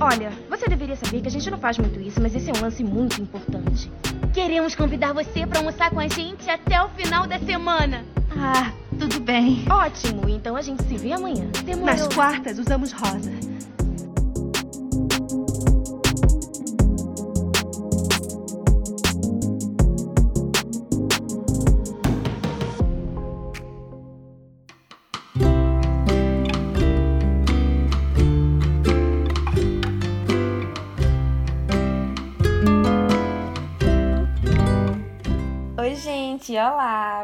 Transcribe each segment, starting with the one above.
Olha, você deveria saber que a gente não faz muito isso, mas esse é um lance muito importante. Queremos convidar você para almoçar com a gente até o final da semana. Ah, tudo bem. Ótimo, então a gente se vê amanhã. Demorou. Nas quartas usamos rosa.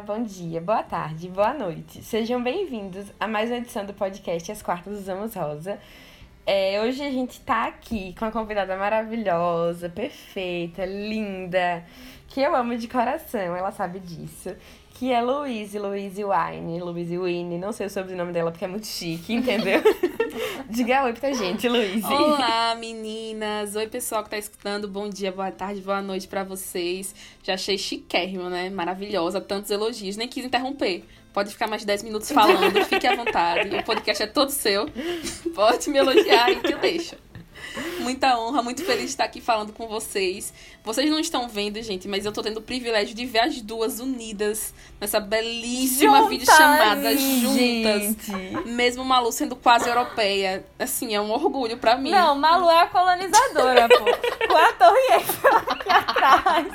Bom dia, boa tarde, boa noite. Sejam bem-vindos a mais uma edição do podcast As Quartas Usamos Rosa. É, hoje a gente tá aqui com uma convidada maravilhosa, perfeita, linda, que eu amo de coração, ela sabe disso que é Louise, Louise Wine, Louise Wine, não sei o sobrenome dela porque é muito chique, entendeu? Diga oi pra gente, Louise. Olá, meninas. Oi, pessoal que tá escutando. Bom dia, boa tarde, boa noite para vocês. Já achei chiquérrimo, né? Maravilhosa, tantos elogios. Nem quis interromper. Pode ficar mais de 10 minutos falando, fique à vontade. O podcast é todo seu. Pode me elogiar aí que eu deixo. Muita honra, muito feliz de estar aqui falando com vocês. Vocês não estão vendo, gente, mas eu tô tendo o privilégio de ver as duas unidas nessa belíssima Junta videochamada juntas. Gente. Mesmo Malu sendo quase europeia. Assim, é um orgulho para mim. Não, Malu é a colonizadora, pô. Com a Torre Eiffel aqui atrás.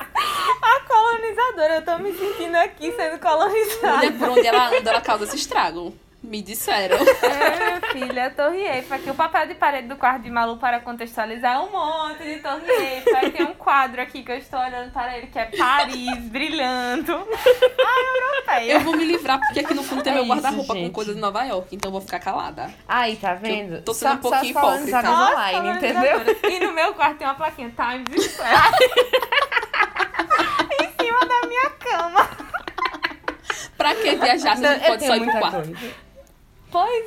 A colonizadora. Eu tô me sentindo aqui sendo colonizada. Olha por onde ela anda, ela causa esse estrago. Me disseram. É, minha filha, Torre Eiffel. Aqui o papel de parede do quarto de Malu para contextualizar é um monte de Torre Eiffel. Aí tem um quadro aqui que eu estou olhando para ele que é Paris brilhando. Ai, europeia. Eu vou me livrar porque aqui no fundo tem é meu guarda-roupa com coisa de Nova York, então eu vou ficar calada. Aí, tá vendo? Tô sendo só, um pouquinho hipócrita. Nossa, online, entendeu? E no meu quarto tem uma plaquinha Times Square. em cima da minha cama. pra que viajar se a gente pode só ir pro quarto? Coisa. Pois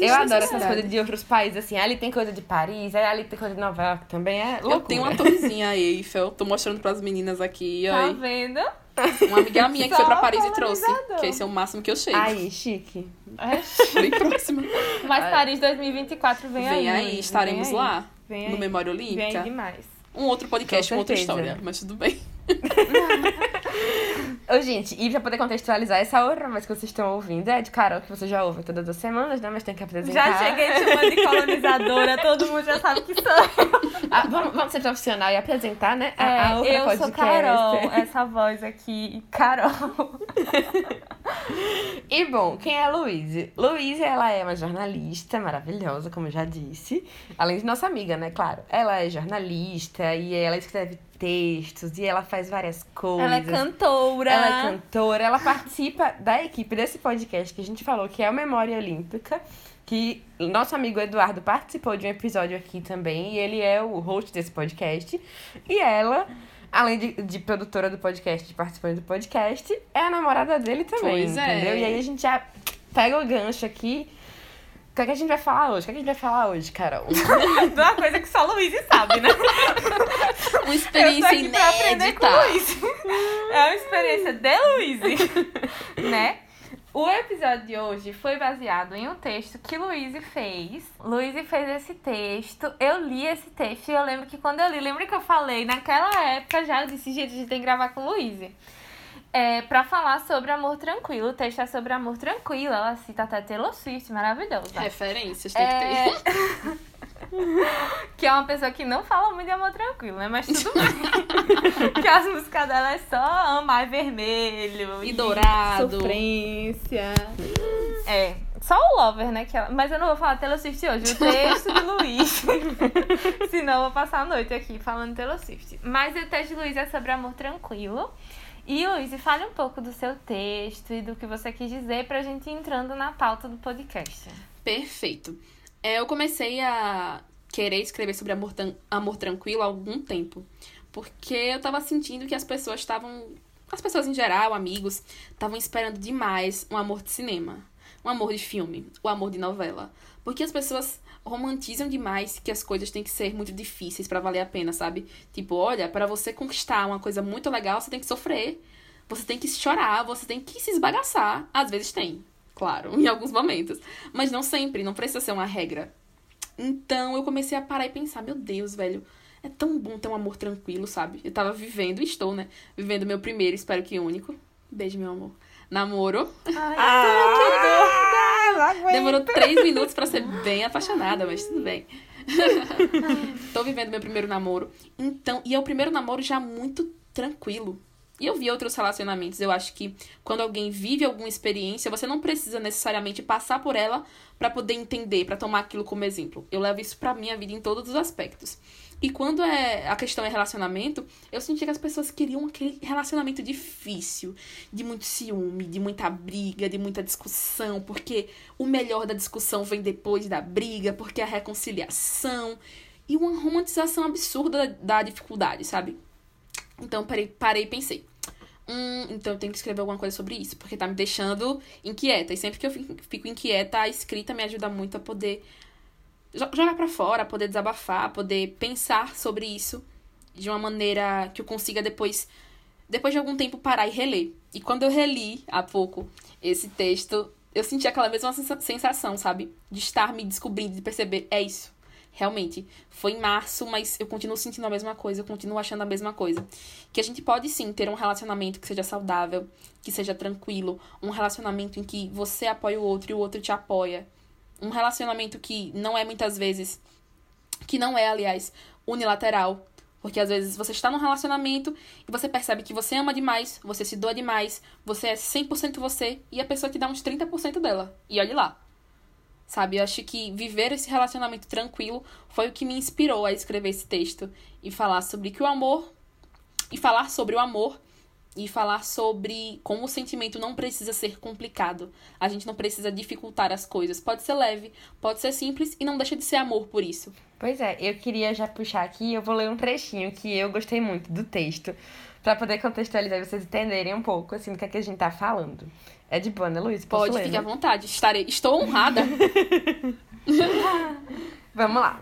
é. Eu adoro essas coisas de outros países, assim. Ali tem coisa de Paris, ali tem coisa de Nova York também. É loucura. Eu tenho uma torrezinha Eiffel, tô mostrando pras meninas aqui. Tá aí. vendo? Uma amiga minha que foi pra Paris e trouxe. Que esse é o máximo que eu chego. Aí, chique. É Bem próxima. Mas Paris 2024 vem, vem aí. Vem aí, estaremos vem lá. Vem no aí. Memória Olímpica. Vem demais. Um outro podcast, uma outra história. Mas tudo bem. Ô, gente, e pra poder contextualizar, essa outra voz que vocês estão ouvindo é de Carol, que você já ouve todas as semanas, né? Mas tem que apresentar. Já cheguei chamando de colonizadora, todo mundo já sabe que sou eu. Ah, vamos, vamos ser profissional e apresentar, né? A, é, a outra eu podcast. sou Carol, essa voz aqui, Carol. e bom, quem é a Luíse? Luíse, ela é uma jornalista maravilhosa, como eu já disse. Além de nossa amiga, né? Claro. Ela é jornalista e ela escreve textos e ela faz várias coisas. Ela é cantora. Ela é cantora. Ela participa da equipe desse podcast que a gente falou, que é o Memória Olímpica. Que nosso amigo Eduardo participou de um episódio aqui também. E ele é o host desse podcast. E ela, além de, de produtora do podcast, de participante do podcast, é a namorada dele também. Pois é. entendeu? É. E aí a gente já pega o gancho aqui o que, é que a gente vai falar hoje? O que, é que a gente vai falar hoje, Carol? De uma coisa que só Luiz sabe, né? Uma experiência Eu tô aqui inédita. Pra aprender com Luiz. É uma experiência de Luiz, né? O episódio de hoje foi baseado em um texto que Luiz fez. Luiz fez esse texto, eu li esse texto e eu lembro que quando eu li, lembra que eu falei naquela época já, eu disse, gente, a gente tem que gravar com Luiz é, para falar sobre amor tranquilo. O texto é sobre amor tranquilo. Ela cita até Taylor Swift, maravilhosa. Referências, tem é... que ter. que é uma pessoa que não fala muito de amor tranquilo, né? Mas tudo bem. que as músicas dela é só amar vermelho e, e dourado. Sofrência. É. Só o Lover, né? Que ela... Mas eu não vou falar Taylor Swift hoje. O texto de Luiz. Senão eu vou passar a noite aqui falando Taylor Swift. Mas o texto de Luiz é sobre amor tranquilo. E Luiz, fale um pouco do seu texto e do que você quis dizer para a gente ir entrando na pauta do podcast. Perfeito. É, eu comecei a querer escrever sobre amor, amor tranquilo há algum tempo. Porque eu tava sentindo que as pessoas estavam. As pessoas em geral, amigos, estavam esperando demais um amor de cinema, um amor de filme, o um amor de novela. Porque as pessoas romantizam demais que as coisas têm que ser muito difíceis para valer a pena, sabe? Tipo, olha, para você conquistar uma coisa muito legal, você tem que sofrer, você tem que chorar, você tem que se esbagaçar. Às vezes tem, claro, em alguns momentos, mas não sempre, não precisa ser uma regra. Então eu comecei a parar e pensar, meu Deus, velho, é tão bom ter um amor tranquilo, sabe? Eu tava vivendo, estou, né? Vivendo meu primeiro, espero que único. Beijo, meu amor. Namoro. Ai, Ah, Demorou três minutos pra ser bem apaixonada, mas tudo bem. Tô vivendo meu primeiro namoro. Então, e é o primeiro namoro já muito tranquilo. E eu vi outros relacionamentos. Eu acho que quando alguém vive alguma experiência, você não precisa necessariamente passar por ela pra poder entender, pra tomar aquilo como exemplo. Eu levo isso pra minha vida em todos os aspectos. E quando é a questão é relacionamento, eu senti que as pessoas queriam aquele relacionamento difícil, de muito ciúme, de muita briga, de muita discussão, porque o melhor da discussão vem depois da briga, porque a reconciliação e uma romantização absurda da, da dificuldade, sabe? Então parei, parei e pensei. Hum, então eu tenho que escrever alguma coisa sobre isso, porque tá me deixando inquieta. E sempre que eu fico inquieta, a escrita me ajuda muito a poder jo- jogar pra fora, poder desabafar, poder pensar sobre isso de uma maneira que eu consiga depois, depois de algum tempo, parar e reler. E quando eu reli há pouco esse texto, eu senti aquela mesma sensa- sensação, sabe? De estar me descobrindo, de perceber, é isso. Realmente, foi em março, mas eu continuo sentindo a mesma coisa, eu continuo achando a mesma coisa. Que a gente pode sim ter um relacionamento que seja saudável, que seja tranquilo, um relacionamento em que você apoia o outro e o outro te apoia. Um relacionamento que não é muitas vezes, que não é, aliás, unilateral. Porque às vezes você está num relacionamento e você percebe que você ama demais, você se doa demais, você é 100% você e a pessoa te dá uns 30% dela. E olhe lá. Sabe, eu acho que viver esse relacionamento tranquilo foi o que me inspirou a escrever esse texto e falar sobre que o amor e falar sobre o amor e falar sobre como o sentimento não precisa ser complicado. A gente não precisa dificultar as coisas. Pode ser leve, pode ser simples e não deixa de ser amor por isso. Pois é, eu queria já puxar aqui, eu vou ler um trechinho que eu gostei muito do texto, pra poder contextualizar e vocês entenderem um pouco, assim, do que, é que a gente tá falando. É de boa, né, Luiz? Posso Pode, ler, fique à né? vontade. Estarei, estou honrada. Vamos lá.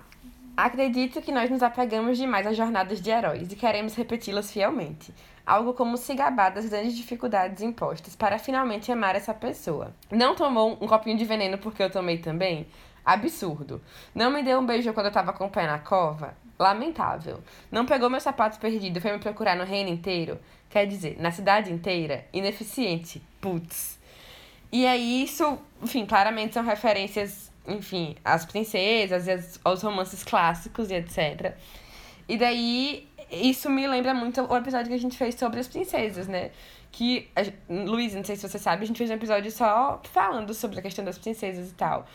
Acredito que nós nos apegamos demais às jornadas de heróis e queremos repeti-las fielmente. Algo como se gabar das grandes dificuldades impostas para finalmente amar essa pessoa. Não tomou um copinho de veneno porque eu tomei também? Absurdo. Não me deu um beijo quando eu tava com o pé na cova? Lamentável. Não pegou meu sapato perdido e foi me procurar no reino inteiro? Quer dizer, na cidade inteira? Ineficiente. Putz. E aí, isso, enfim, claramente são referências, enfim, às princesas às- aos romances clássicos e etc. E daí, isso me lembra muito o episódio que a gente fez sobre as princesas, né? Que, a Luiz, não sei se você sabe, a gente fez um episódio só falando sobre a questão das princesas e tal.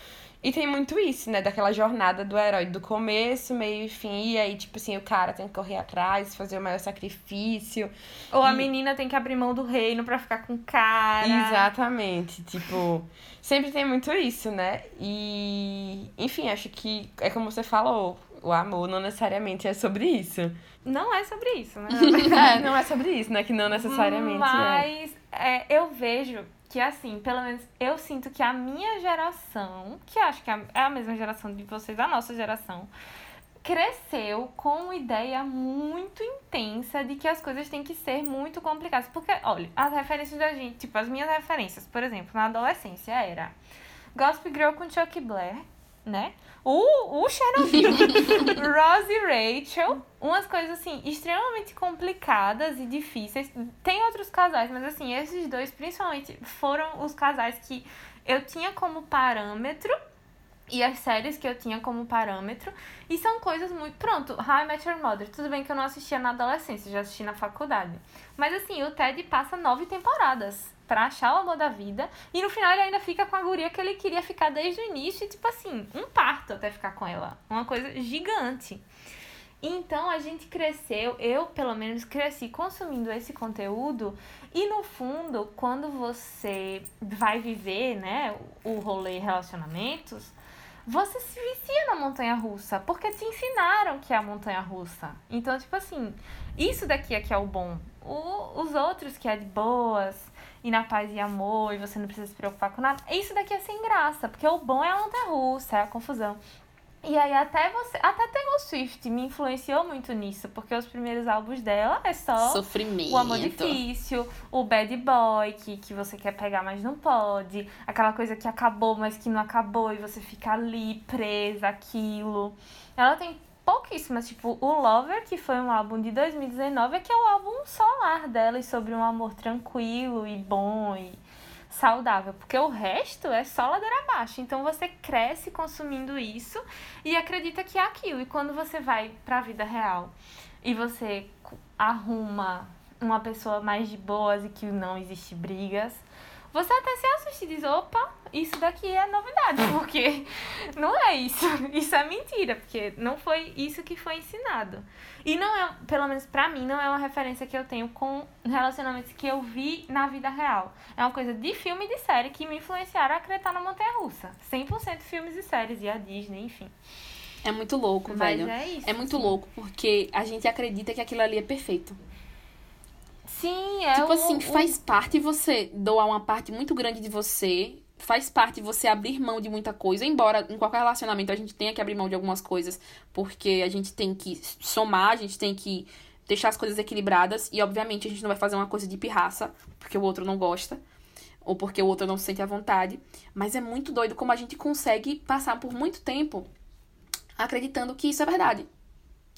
E tem muito isso, né? Daquela jornada do herói, do começo, meio e fim, e aí, tipo assim, o cara tem que correr atrás, fazer o maior sacrifício. Ou a E- menina tem que abrir mão do reino pra ficar com o cara. Exatamente, tipo, sempre tem muito isso, né? E, enfim, acho que é como você falou, o amor não necessariamente é sobre isso. Não é sobre isso, né? é, não é sobre isso, né? Que não necessariamente é. Mas é, eu vejo que, assim, pelo menos eu sinto que a minha geração, que acho que é a mesma geração de vocês, a nossa geração, cresceu com uma ideia muito intensa de que as coisas têm que ser muito complicadas. Porque, olha, as referências da gente, tipo, as minhas referências, por exemplo, na adolescência era Gossip Girl com Chuck Blair, né? O, o Chernobyl, Rose e Rachel, umas coisas assim extremamente complicadas e difíceis. Tem outros casais, mas assim, esses dois principalmente foram os casais que eu tinha como parâmetro e as séries que eu tinha como parâmetro. E são coisas muito. Pronto, How I Met Your Mother. Tudo bem que eu não assistia na adolescência, já assisti na faculdade. Mas assim, o Ted passa nove temporadas pra achar o amor da vida. E no final ele ainda fica com a guria que ele queria ficar desde o início. Tipo assim, um parto até ficar com ela. Uma coisa gigante. Então a gente cresceu, eu pelo menos cresci consumindo esse conteúdo e no fundo, quando você vai viver, né, o rolê relacionamentos, você se vicia na montanha russa, porque te ensinaram que é a montanha russa. Então, tipo assim, isso daqui é que é o bom. O, os outros que é de boas e na paz e amor e você não precisa se preocupar com nada, isso daqui é sem graça, porque o bom é a montanha russa, é a confusão. E aí até você, até Taylor Swift me influenciou muito nisso, porque os primeiros álbuns dela é só Sofrimento. o amor difícil, o bad boy, que, que você quer pegar, mas não pode. Aquela coisa que acabou, mas que não acabou, e você fica ali presa aquilo. Ela tem pouquíssimas, tipo, o Lover, que foi um álbum de 2019, é que é o álbum solar dela e sobre um amor tranquilo e bom e saudável, porque o resto é só ladeira abaixo. Então você cresce consumindo isso e acredita que é aquilo. E quando você vai pra vida real e você arruma uma pessoa mais de boas e que não existe brigas, você até se assusta e diz, opa, isso daqui é novidade, porque não é isso. Isso é mentira, porque não foi isso que foi ensinado. E não é, pelo menos pra mim, não é uma referência que eu tenho com relacionamentos que eu vi na vida real. É uma coisa de filme e de série que me influenciaram a acreditar na Montanha Russa. 100% filmes e séries, e a Disney, enfim. É muito louco, Mas velho. é isso. É muito louco, porque a gente acredita que aquilo ali é perfeito. Sim, é tipo o- assim, o- faz parte você doar uma parte muito grande de você. Faz parte você abrir mão de muita coisa. Embora em qualquer relacionamento a gente tenha que abrir mão de algumas coisas. Porque a gente tem que somar, a gente tem que deixar as coisas equilibradas. E obviamente a gente não vai fazer uma coisa de pirraça, porque o outro não gosta. Ou porque o outro não se sente à vontade. Mas é muito doido como a gente consegue passar por muito tempo acreditando que isso é verdade.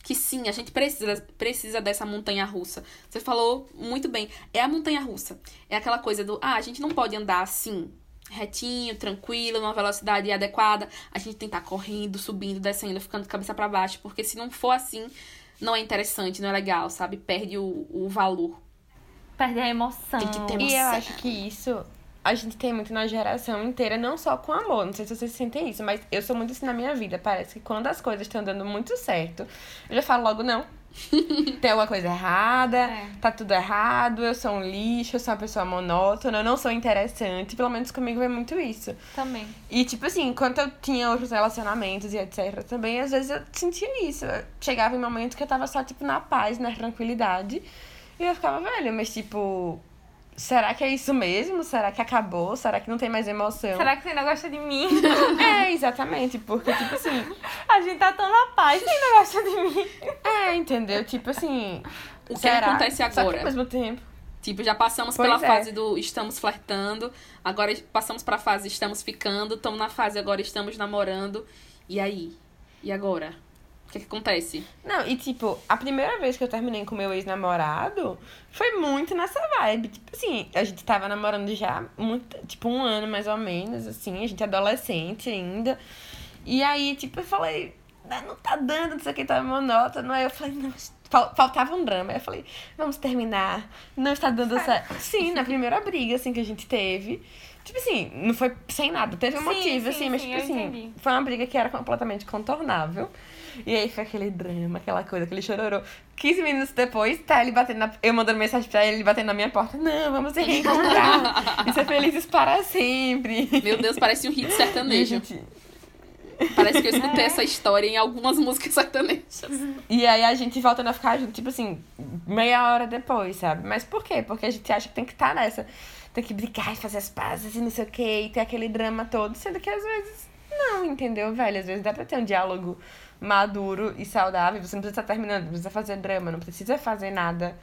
Que sim, a gente precisa, precisa dessa montanha russa. Você falou muito bem. É a montanha russa. É aquela coisa do, ah, a gente não pode andar assim, retinho, tranquilo, numa velocidade adequada. A gente tem que estar correndo, subindo, descendo, ficando de cabeça para baixo. Porque se não for assim, não é interessante, não é legal, sabe? Perde o, o valor. Perde a emoção. Tem que ter E eu acho que isso a gente tem muito na geração inteira, não só com amor. Não sei se vocês sentem isso, mas eu sou muito assim na minha vida. Parece que quando as coisas estão dando muito certo, eu já falo logo não. Tem alguma coisa errada, É. tá tudo errado, eu sou um lixo, eu sou uma pessoa monótona, eu não sou interessante. Pelo menos comigo é muito isso. Também. E, tipo assim, enquanto eu tinha outros relacionamentos e etc, também, às vezes eu sentia isso. Eu chegava em momentos que eu tava só, tipo, na paz, na tranquilidade. E eu ficava, velho, mas, tipo, será que é isso mesmo? Será que acabou? Será que não tem mais emoção? Será que você ainda gosta de mim? É, exatamente, porque, tipo assim, A gente tá tão na paz, você ainda gosta de mim? é, entendeu? Tipo assim. O que será? acontece Só que agora? ao mesmo tempo. Tipo, já passamos Pois pela é. fase do estamos flertando, agora passamos pra fase estamos ficando, estamos na fase agora estamos namorando. E aí? E agora? O que, que acontece? Não, e tipo, a primeira vez que eu terminei com meu ex-namorado foi muito nessa vibe. Tipo assim, a gente tava namorando já muito, tipo, um ano mais ou menos, assim, a gente é adolescente ainda. E aí, tipo, eu falei, "Ah, não tá dando, não sei o que, tá monótono. Aí eu falei, não, fal- faltava um drama. Aí eu falei, vamos terminar, não está dando certo. Sim, na primeira briga, assim, que a gente teve. Tipo assim, não foi sem nada, teve um Sim, motivo, sim, assim, mas sim, tipo eu assim, entendi. foi uma briga que era completamente contornável. E aí foi aquele drama, aquela coisa, aquele chororô. 15 minutos depois, tá ele batendo na... Eu mandando mensagem pra ele, ele batendo na minha porta. Não, vamos se reencontrar. e ser felizes para sempre. Meu Deus, parece um hit sertanejo. gente- Parece que eu escutei essa história em algumas músicas sertanejas. E aí a gente voltando a ficar junto, tipo assim, meia hora depois, sabe? Mas por quê? Porque a gente acha que tem que estar nessa. Tem que brigar e fazer as pazes e não sei o quê, e ter aquele drama todo, sendo que às vezes não, entendeu, velho? Às vezes dá pra ter um diálogo maduro e saudável. Você não precisa estar terminando, não precisa fazer drama, não precisa fazer nada.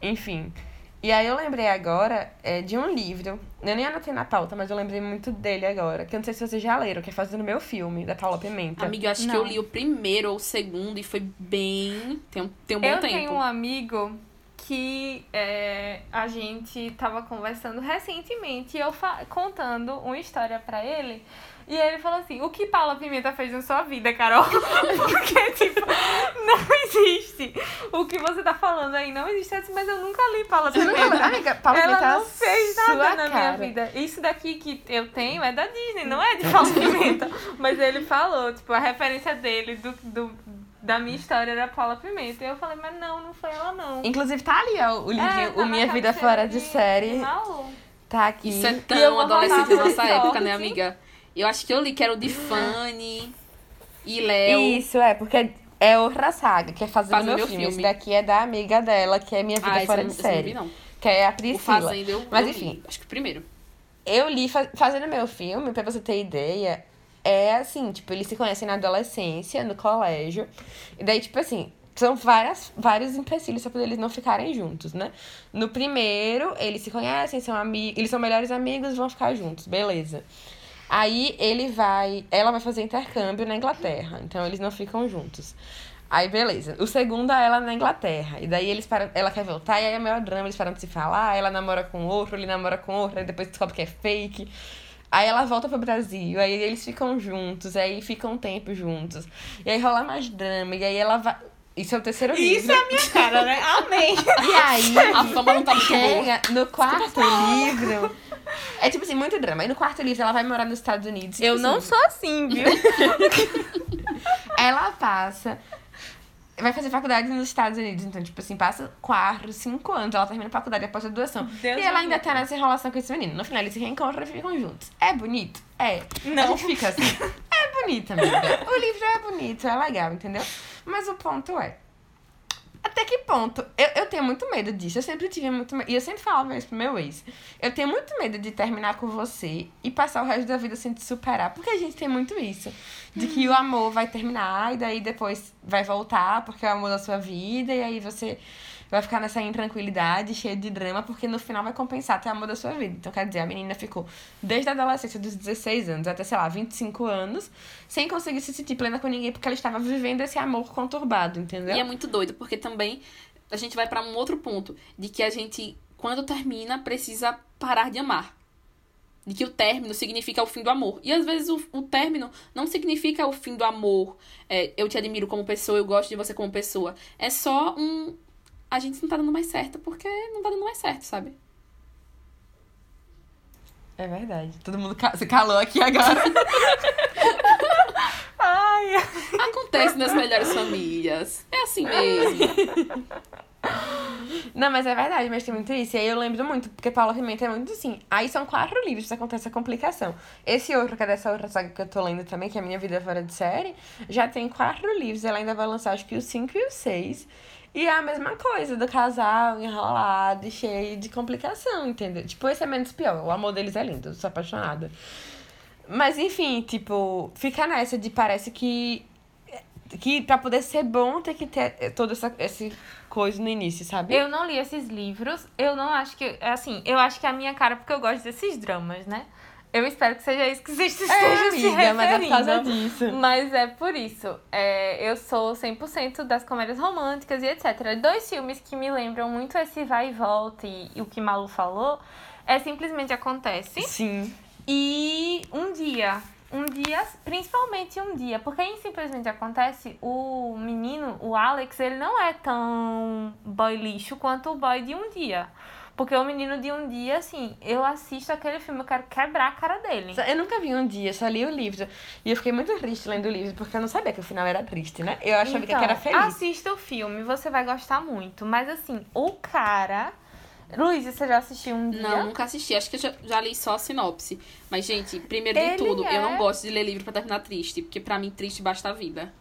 Enfim. E aí eu lembrei agora é, de um livro. Eu nem anotei na pauta, mas eu lembrei muito dele agora. Que eu não sei se vocês já leram, que é Fazendo Meu Filme, da Paula Pimenta. Amiga, eu acho que Não. eu li o primeiro ou o segundo e foi bem. Tem um, tem um bom eu tempo. tenho um amigo que é, a gente tava conversando recentemente e eu contando uma história pra ele. E ele falou assim: O que Paula Pimenta fez na sua vida, Carol? Porque, tipo, não existe. O que você tá falando aí não existe. Eu disse, Mas eu nunca li Paula Você nunca? Pimenta. Amiga, Paula Ela Pimenta é não fez nada na cara. minha vida. Isso daqui que eu tenho é da Disney, não é de Paula Pimenta. Mas ele falou, tipo, a referência dele do, do, da minha história era Paula Pimenta. E eu falei, mas não, não foi ela, não. Inclusive, tá ali, ó, o livrinho, É, tá o Minha Vida Fora de Série. Malu. Tá aqui. Isso é eu tão adolescente da nossa época, né, amiga? Eu acho que eu li que era o de Fanny e Léo. Isso, é, porque é outra saga, que é Fazendo Fazendo Meu Meu Filme. Filme. Esse daqui é da amiga dela, que é Minha Vida Ah, Fora de não- eu não Série. vi, não. Que é a O Priscila. Fazenda eu, Mas eu enfim. li. Acho que o primeiro. Eu li Fa- Fazendo Meu Filme, pra você ter ideia, é assim, tipo, eles se conhecem na adolescência, no colégio. E daí, tipo assim, são várias, vários empecilhos pra poder eles não ficarem juntos, né? No primeiro, eles se conhecem, são amigos, eles são melhores amigos, vão ficar juntos, beleza. Aí ele vai, ela vai fazer intercâmbio na Inglaterra, então eles não ficam juntos. Aí beleza. O segundo é ela na Inglaterra. E daí eles param, ela quer voltar, e aí é o maior drama, eles param de se falar, ela namora com outro, ele namora com outro, aí depois descobre que é fake. Aí ela volta pro Brasil, aí eles ficam juntos, aí ficam um tempo juntos. E aí rola mais drama, e aí ela vai. Isso é o terceiro livro. Isso é a minha cara, né? Amém. E aí, A fama não tá muito boa. chega no quarto livro. É tipo assim, muito drama. Aí no quarto livro ela vai morar nos Estados Unidos. tipo Eu não assim, sou assim, viu? Ela passa. Vai fazer faculdade nos Estados Unidos. Então, tipo assim, passa quatro, cinco anos. Ela termina a faculdade após a doação. Deus e ela ainda tá nessa relação com esse menino. No final, eles se reencontram e ficam juntos. É bonito? É. Não. A gente fica assim. É bonito, amiga. O livro é bonito, é legal, entendeu? Mas o ponto é. Até que ponto? Eu, eu tenho muito medo disso. Eu sempre tive muito medo. E eu sempre falava isso pro meu ex. Eu tenho muito medo de terminar com você e passar o resto da vida sem te superar. Porque a gente tem muito isso. De que o amor vai terminar e daí depois vai voltar porque é o amor da sua vida. E aí você vai ficar nessa intranquilidade, cheia de drama, porque no final vai compensar até o amor da sua vida. Então, quer dizer, a menina ficou desde a adolescência dos 16 anos até, sei lá, 25 anos, sem conseguir se sentir plena com ninguém, porque ela estava vivendo esse amor conturbado, entendeu? E é muito doido, porque também a gente vai pra um outro ponto, de que a gente, quando termina, precisa parar de amar. De que o término significa o fim do amor. E às vezes o, o término não significa o fim do amor. É, eu te admiro como pessoa, eu gosto de você como pessoa. É só um. A gente não tá dando mais certo porque não tá dando mais certo, sabe? É verdade. Todo mundo ca- se calou aqui agora. Ai, Acontece nas melhores famílias. É assim mesmo. Não, mas é verdade, mas tem muito isso. E aí eu lembro muito, porque Paula Pimenta é muito assim. Aí são quatro livros que acontece a complicação. Esse outro, que é dessa outra saga que eu tô lendo também, que é a Minha Vida Fora de Série, já tem quatro livros. Ela ainda vai lançar, acho que o cinco e o seis. E é a mesma coisa, do casal enrolado e cheio de complicação, entendeu? Tipo, esse é menos pior. O amor deles é lindo, eu sou apaixonada. Mas enfim, tipo, fica nessa de parece que. Que pra poder ser bom tem que ter toda essa, essa coisa no início, sabe? eu não li esses livros. Eu não acho que. Assim, eu acho que é a minha cara, porque eu gosto desses dramas, né? Eu espero que seja isso que você esteja É, se amiga, mas é por causa disso. Mas é por isso. É, eu sou 100% das comédias românticas e etc. Dois filmes que me lembram muito esse vai e volta e, e o que Malu falou é Simplesmente Acontece Sim. e Um Dia. Um dia, principalmente um dia, porque aí simplesmente acontece, o menino, o Alex, ele não é tão boy lixo quanto o boy de um dia. Porque o menino de um dia, assim, eu assisto aquele filme, eu quero quebrar a cara dele. Eu nunca vi um dia, só li o livro. E eu fiquei muito triste lendo o livro, porque eu não sabia que o final era triste, né? Eu achava que Então, era feliz. Assista o filme, você vai gostar muito. Mas assim, o cara. Luiz, você já assistiu um dia? Não, nunca assisti. Acho que eu já, já li só a sinopse. Mas, gente, primeiro de tudo, eu não é- gosto de ler livro pra terminar triste. Porque pra mim, triste basta a vida.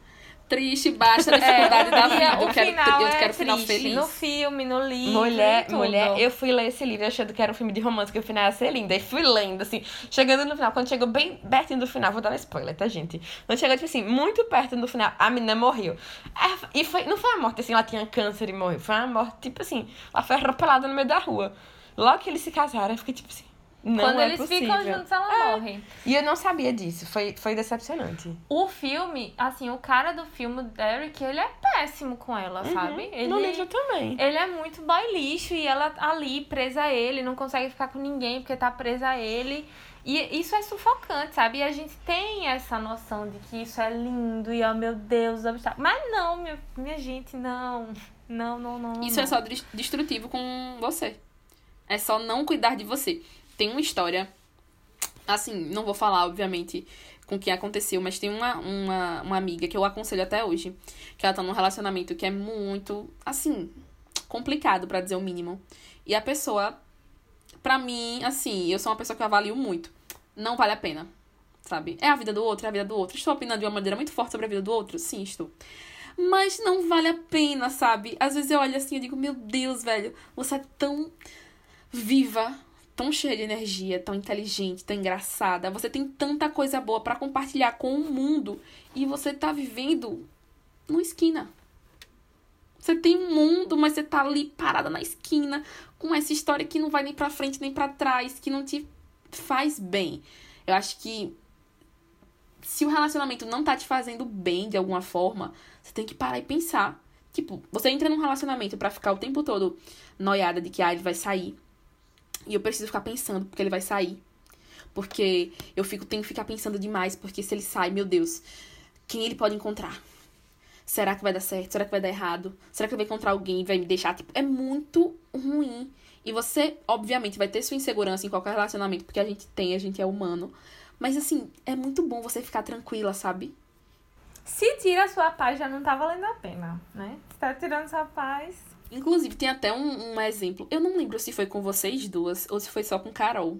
Triste basta a dificuldade da É, E vida. o Eu quero, final eu é quero final triste. feliz. No filme, no livro. Mulher, mulher, eu fui ler esse livro achando que era um filme de romance, que o final ia ser lindo. Aí fui lendo, assim, chegando no final, quando chegou bem perto do final, vou dar um spoiler, tá, gente? Quando chegou, tipo assim, muito perto do final, a menina morreu. É, E foi, não foi uma morte assim, ela tinha câncer e morreu. Foi uma morte, tipo assim, ela foi atropelada no meio da rua. Logo que eles se casaram, eu fiquei tipo assim, não Quando é eles possível. ficam juntos, ela morre. E eu não sabia disso, foi, foi decepcionante. O filme, assim, o cara do filme, o Derek, ele é péssimo com ela, sabe? Ele, No livro também. ele é muito boy lixo e ela ali presa a ele, não consegue ficar com ninguém porque tá presa a ele. E isso é sufocante, sabe? E a gente tem essa noção de que isso é lindo e, oh meu Deus, obstáculo. Mas não, minha, minha gente, não. Não, não, não. Isso não. é só destrutivo com você. É só não cuidar de você. Tem uma história. Assim, não vou falar, obviamente, com quem aconteceu, mas tem uma, uma, uma amiga que eu aconselho até hoje. Que ela tá num relacionamento que é muito, assim, complicado, pra dizer o mínimo. E a pessoa, pra mim, assim, eu sou uma pessoa que eu avalio muito. Não vale a pena. Sabe? É a vida do outro, é a vida do outro. Estou opinando de uma maneira muito forte sobre a vida do outro? Sim, estou. Mas não vale a pena, sabe? Às vezes eu olho assim e digo, meu Deus, velho, você é tão viva, tão cheia de energia, tão inteligente, tão engraçada. Você tem tanta coisa boa para compartilhar com o mundo e você tá vivendo numa esquina. Você tem um mundo, mas você tá ali parada na esquina com essa história que não vai nem para frente nem para trás, que não te faz bem. Eu acho que se o relacionamento não tá te fazendo bem de alguma forma, você tem que parar e pensar. Tipo, você entra num relacionamento para ficar o tempo todo noiada de que ah, ele vai sair. E eu preciso ficar pensando porque ele vai sair. Porque eu fico tenho que ficar pensando demais, porque se ele sai, meu Deus, quem ele pode encontrar? Será que vai dar certo? Será que vai dar errado? Será que ele vai encontrar alguém e vai me deixar? Tipo, é muito ruim. E você, obviamente, vai ter sua insegurança em qualquer relacionamento, porque a gente tem, a gente é humano. Mas assim, é muito bom você ficar tranquila, sabe? Se tira a sua paz, já não tá valendo a pena, né? Se tá tirando sua paz. Inclusive, tem até um, um exemplo. Eu não lembro se foi com vocês duas, ou se foi só com Carol.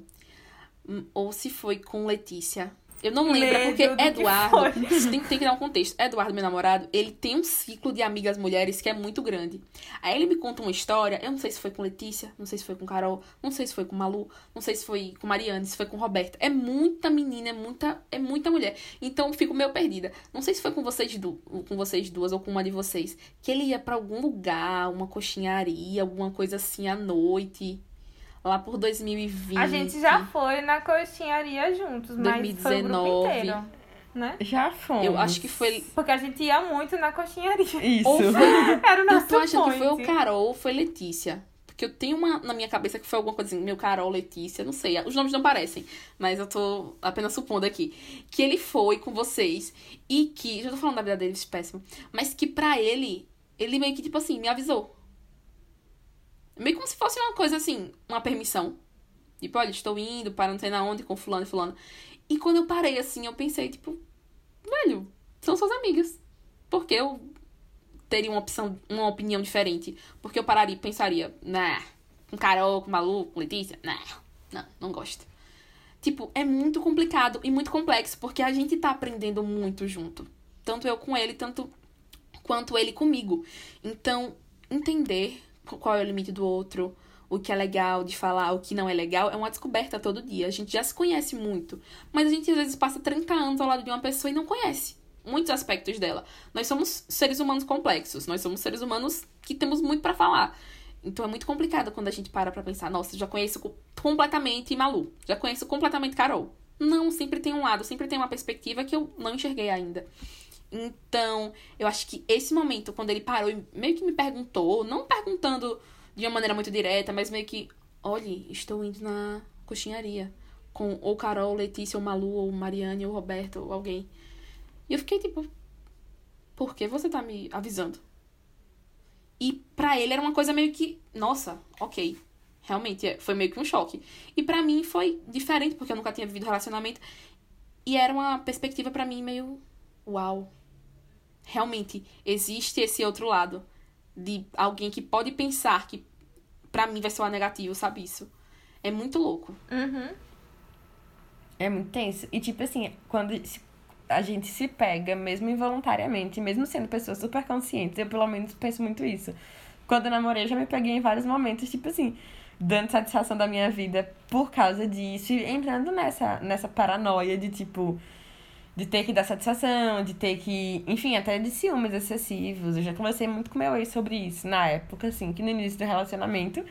Hum, Ou se foi com Letícia. Eu não lembro, é porque do que Eduardo. Tem, tem que dar um contexto. Eduardo, meu namorado, ele tem um ciclo de amigas mulheres que é muito grande. Aí ele me conta uma história, eu não sei se foi com Letícia, não sei se foi com Carol, não sei se foi com Malu, não sei se foi com Mariane, se foi com Roberta. É muita menina, é muita, é muita mulher. Então eu fico meio perdida. Não sei se foi com vocês, du com vocês duas ou com uma de vocês, que ele ia pra algum lugar, uma coxinharia, alguma coisa assim à noite. Lá por 2020. A gente já foi na coxinharia juntos, mas foi o grupo 2019. inteiro, né? Já fomos. Eu acho que foi. Porque a gente ia muito na coxinharia. Isso. Ou foi Era o Eu nosso tô achando que foi o point. Carol ou foi Letícia. Porque eu tenho uma na minha cabeça que foi alguma coisa assim, meu Carol, Letícia, não sei. Os nomes não parecem, mas eu tô apenas supondo aqui. Que ele foi com vocês e que. Já tô falando da vida dele, isso é péssimo. Mas que pra ele, ele meio que, tipo assim, me avisou. Meio como se fosse uma coisa assim, uma permissão. Tipo, olha, estou indo para não sei na onde com fulano e fulano. E quando eu parei assim, eu pensei, tipo, velho, são suas amigas. Por que eu teria uma opção, uma opinião diferente? Porque eu pararia e pensaria, nah, com Carol, com Malu, com Letícia, nah, não, não gosto. Tipo, é muito complicado e muito complexo, porque a gente tá aprendendo muito junto. Tanto eu com ele, tanto quanto ele comigo. Então, entender qual é o limite do outro, o que é legal de falar, o que não é legal, é uma descoberta todo dia. A gente já se conhece muito, mas a gente às vezes passa 30 anos ao lado de uma pessoa e não conhece muitos aspectos dela. Nós somos seres humanos complexos, nós somos seres humanos que temos muito pra falar. Então é muito complicado quando a gente para pra pensar, nossa, já conheço co- completamente Malu, já conheço completamente Carol. Não, sempre tem um lado, sempre tem uma perspectiva que eu não enxerguei ainda. Então, eu acho que esse momento, quando ele parou e meio que me perguntou, não perguntando de uma maneira muito direta, mas meio que, olhe, estou indo na coxinharia com ou Carol, Letícia, ou Malu, ou Mariane, ou Roberto, ou alguém. E eu fiquei tipo, por que você tá me avisando? E pra ele era uma coisa meio que, nossa, ok. Realmente, é- foi meio que um choque. E pra mim foi diferente, porque eu nunca tinha vivido relacionamento. E era uma perspectiva pra mim meio, uau. Realmente, existe esse outro lado. De alguém que pode pensar que pra mim vai soar negativo, sabe isso? É muito louco. Uhum. É muito tenso. E tipo assim, quando a gente se pega, mesmo involuntariamente, mesmo sendo pessoas super conscientes, eu pelo menos penso muito isso. Quando eu namorei, eu já me peguei em vários momentos, tipo assim, dando satisfação da minha vida por causa disso, e entrando nessa, nessa paranoia de tipo. De ter que dar satisfação, de ter que. Enfim, até de ciúmes excessivos. Eu já conversei muito com meu ex sobre isso na época, assim, que no início do relacionamento.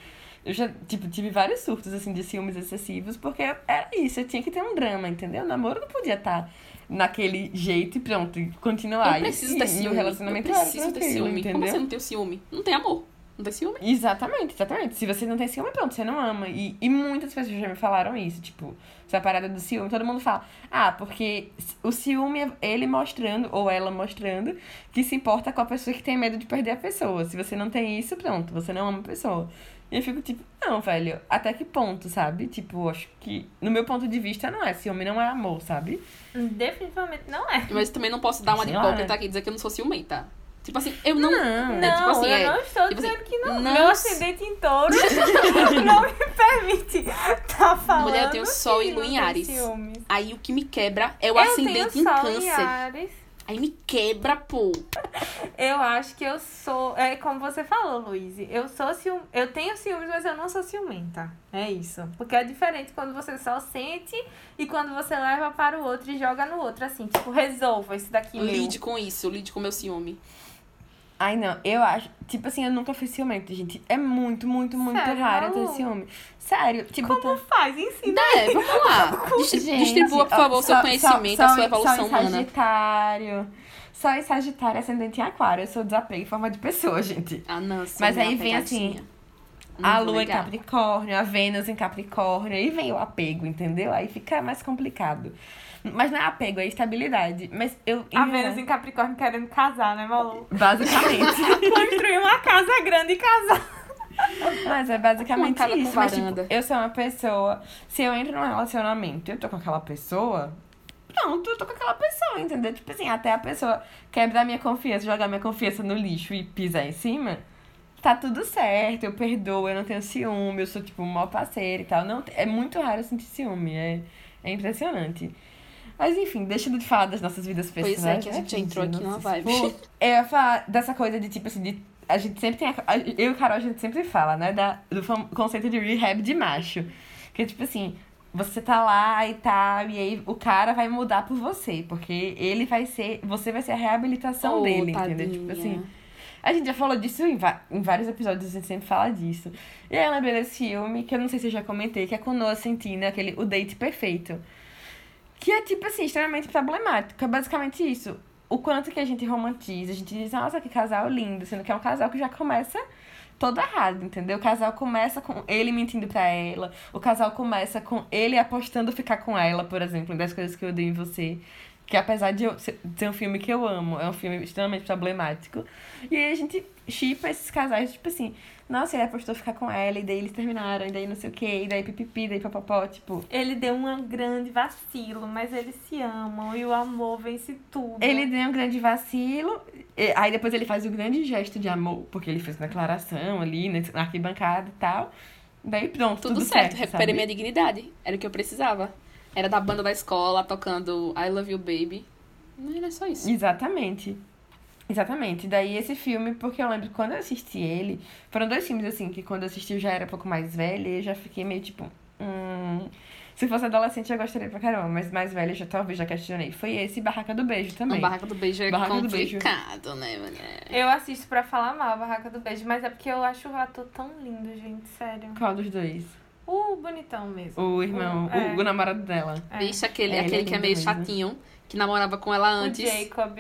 Eu já, tipo, tive vários surtos, assim, de ciúmes excessivos, porque era isso, eu tinha que ter um drama, entendeu? O namoro não podia estar naquele jeito e pronto, e continuar. eu preciso e, ter e ciúme. o relacionamento eu era preciso ter tranquilo, ciúme. Como entendeu? você não tem ciúme? Não tem amor. Não tem ciúme? Exatamente, exatamente. Se você não tem ciúme, pronto, você não ama. E, e muitas pessoas já me falaram isso, tipo, essa parada do ciúme, todo mundo fala, ah, porque o ciúme é ele mostrando, ou ela mostrando, que se importa com a pessoa que tem medo de perder a pessoa. Se você não tem isso, pronto, você não ama a pessoa. E eu fico tipo, não, velho, até que ponto, sabe? Tipo, acho que, no meu ponto de vista, não é ciúme, não é amor, sabe? Definitivamente não é. Mas também não posso dar uma de hipócrita aqui e dizer que eu não sou ciumenta. Tipo assim, eu não. Não, Não, tipo assim, eu é- não estou tipo dizendo assim, que não. não Meu ascendente em touro não me permite tá falando. Mulher, eu tenho sol e lua em Ares. Aí o que me quebra é o eu ascendente tenho em sol em câncer. Ares. Aí me quebra, pô. Eu acho que eu sou. É como você falou, Luiz. Eu sou cium... Eu tenho ciúmes, mas eu não sou ciumenta. É isso. Porque é diferente quando você só sente e quando você leva para o outro e joga no outro. Assim, tipo, resolva isso daqui. meu. Lide com isso, lide com meu ciúme. Ai, não, eu acho. Tipo assim, eu nunca fui ciumenta, gente. É muito, muito, muito Sério, raro ter ciúme. Sério, tipo. Como faz? Ensina. É, vamos lá. Distribua, por ó, favor, o seu só- conhecimento, só- a sua evolução só em humana. Sagitário. Só em Sagitário, ascendente em Aquário. Eu sou desapego em forma de pessoa, gente. Ah, não, sim, Mas é aí vem assim. Não a Lua em. Capricórnio, a Vênus em Capricórnio, aí vem o apego, entendeu? Aí fica mais complicado. Mas não é apego, é estabilidade. Mas eu. A em- Vênus em Capricórnio querendo casar, né, Malu? Basicamente. Construir uma casa grande e casar. Mas é basicamente isso. Mas, tipo, eu sou uma pessoa. Se eu entro num relacionamento e eu tô com aquela pessoa. Pronto, eu tô com aquela pessoa, entendeu? Tipo assim, até a pessoa quebrar minha confiança, jogar minha confiança no lixo e pisar em cima, tá tudo certo, eu perdoo, eu não tenho ciúme, eu sou, tipo, um mau parceiro e tal. Não, é muito raro eu sentir ciúme, é, é impressionante. Mas enfim, deixa de falar das nossas vidas Pois é, pessoais. que a né, gente entrou aqui numa vibe. tipo, Eu ia falar dessa coisa de, tipo assim, de, a gente sempre tem. A, eu e o Carol, a gente sempre fala, né? Da, do conceito de rehab de macho. Que, tipo assim, você tá lá e tal, e aí o cara vai mudar por você. Porque ele vai ser. Você vai ser a reabilitação Oh, dele, entendeu? Tipo tadinha. assim. A gente já falou disso em, em vários episódios, a gente sempre fala disso. E aí eu lembrei desse filme, que eu não sei se eu já comentei, que é com Noah Centineo, aquele O Date Perfeito. Que é, tipo assim, extremamente problemático. É basicamente isso. O quanto que a gente romantiza, a gente diz, nossa, que casal lindo, sendo que é um casal que já começa todo errado, entendeu? O casal começa com ele mentindo pra ela, o casal começa com ele apostando ficar com ela, por exemplo, das coisas que eu odeio em você. Que apesar de eu ser ser um filme que eu amo, é um filme extremamente problemático. E aí a gente chipa esses casais, tipo assim, nossa, ele apostou ficar com ela, e daí eles terminaram, e daí não sei o quê, e daí pipipi, daí papapó, tipo. Ele deu um grande vacilo, mas eles se amam e o amor vence tudo. Ele deu um grande vacilo, e- aí depois ele faz o grande gesto de amor, porque ele fez uma declaração ali né, na arquibancada e tal. Daí pronto, Tudo, tudo, certo, certo, recuperei sabe? minha dignidade. Era o que eu precisava. Era da banda da escola tocando I Love You Baby. Não era só isso. Exatamente. Exatamente. Daí esse filme, porque eu lembro que quando eu assisti ele, foram dois filmes assim, que quando eu assisti eu já era um pouco mais velha e eu já fiquei meio tipo, hum, se fosse adolescente eu gostaria pra caramba, mas mais velha eu já talvez já questionei. Foi esse e Barraca do Beijo também. No Barraca do Beijo é Barraca do Beijo. complicado, né, mulher? Eu assisto pra falar mal a Barraca do Beijo, mas é porque eu acho o ator tão lindo, gente, sério. Qual dos dois? O bonitão mesmo. O irmão, É. o, o namorado dela. É. Vixe, aquele, É, ele aquele é que é meio mesmo. chatinho, que namorava com ela O antes. Jacob.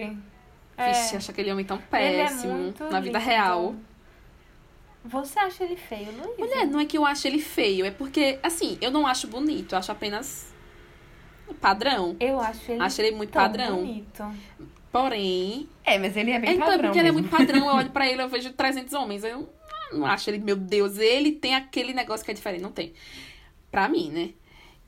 É. Vixe, acha aquele homem tão Ele é péssimo na vida lindo. real. Você acha ele feio, Luiz? Mulher, não é que eu acho ele feio, é porque, assim, eu não acho bonito, eu acho apenas padrão. Eu acho ele Acho ele muito tão padrão. bonito. Porém, É, mas ele é bem então, é padrão porque ele é mesmo. muito padrão, eu olho pra ele, eu vejo 300 homens, eu não acho ele, meu Deus, ele tem aquele negócio que é diferente, não tem. Pra mim, né?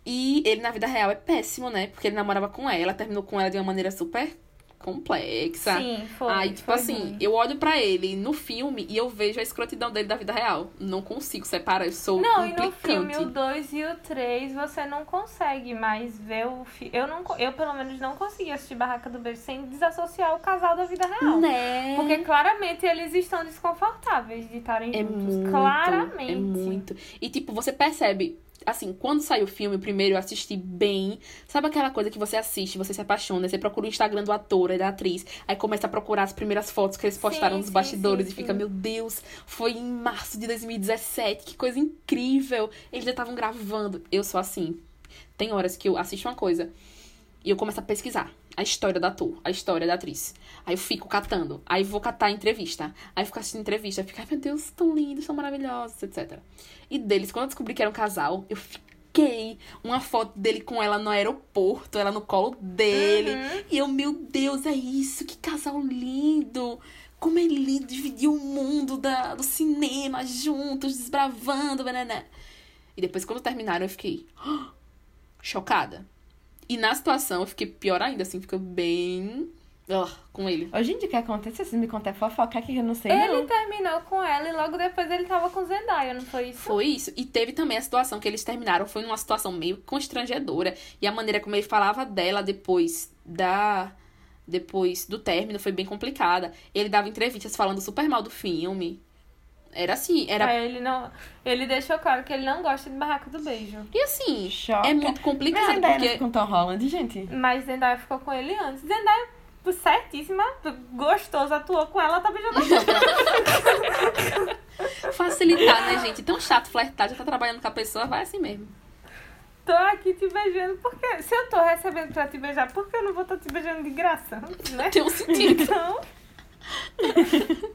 E ele na vida real é péssimo, né? Porque ele namorava com ela, terminou com ela de uma maneira super complexa. Sim, foi. Aí, tipo foi assim, ruim. eu olho pra ele no filme e eu vejo a escrotidão dele da vida real. Não consigo separar, eu sou Não, e no implicante. filme o 2 e o 3 você não consegue mais ver o filme. Eu, não, eu, pelo menos, não consegui assistir Barraca do Beijo sem desassociar o casal da vida real. Né? Porque claramente eles estão desconfortáveis de estarem É juntos. muito, claramente. é muito. E, tipo, você percebe, assim, quando saiu o filme, primeiro eu assisti bem. Sabe aquela coisa que você assiste, você se apaixona, você procura o Instagram do ator e da atriz, aí começa a procurar as primeiras fotos que eles postaram Sim, nos sim, bastidores sim, e fica, meu Deus, foi em março de 2017, que coisa incrível. Eles já estavam gravando. Eu sou assim. Tem horas que eu assisto uma coisa e eu começo a pesquisar a história do ator, a história da atriz. Aí eu fico catando. Aí vou catar a entrevista. Aí fico assistindo entrevista. Fico, ai meu Deus, tão lindos, tão maravilhosos, etc. E deles, quando eu descobri que era um casal, eu fiquei uma foto dele com ela no aeroporto, ela no colo dele. E eu, meu Deus, é isso, que casal lindo! Como é lindo dividir o mundo da, do cinema juntos, desbravando, banana. E depois, quando terminaram, eu fiquei chocada. E na situação, eu fiquei pior ainda, assim, fica bem ugh, com ele. Hoje em dia, o que acontece? Se me contar fofoca que eu não sei, Ele não. terminou com ela e logo depois ele tava com Zendaya, não foi isso? Foi isso. E teve também a situação que eles terminaram, foi numa situação meio constrangedora. E a maneira como ele falava dela depois da depois do término foi bem complicada. Ele dava entrevistas falando super mal do filme. Era assim, era. É, ele não. Ele deixou claro que ele não gosta de Barraca do Beijo. E assim, Choca. é muito Mas complicado, Zendaya não porque. com Tom Holland, gente. Mas Zendaya ficou com ele antes. Zendaya, certíssima, gostoso, atuou com ela, tá beijando a. Facilitar, né, gente? Tão chato flertar, já tá trabalhando com a pessoa, vai assim mesmo. tô aqui te beijando, porque se eu tô recebendo pra te beijar, por que eu não vou estar te beijando de graça? Né? Tem um sentido. Então.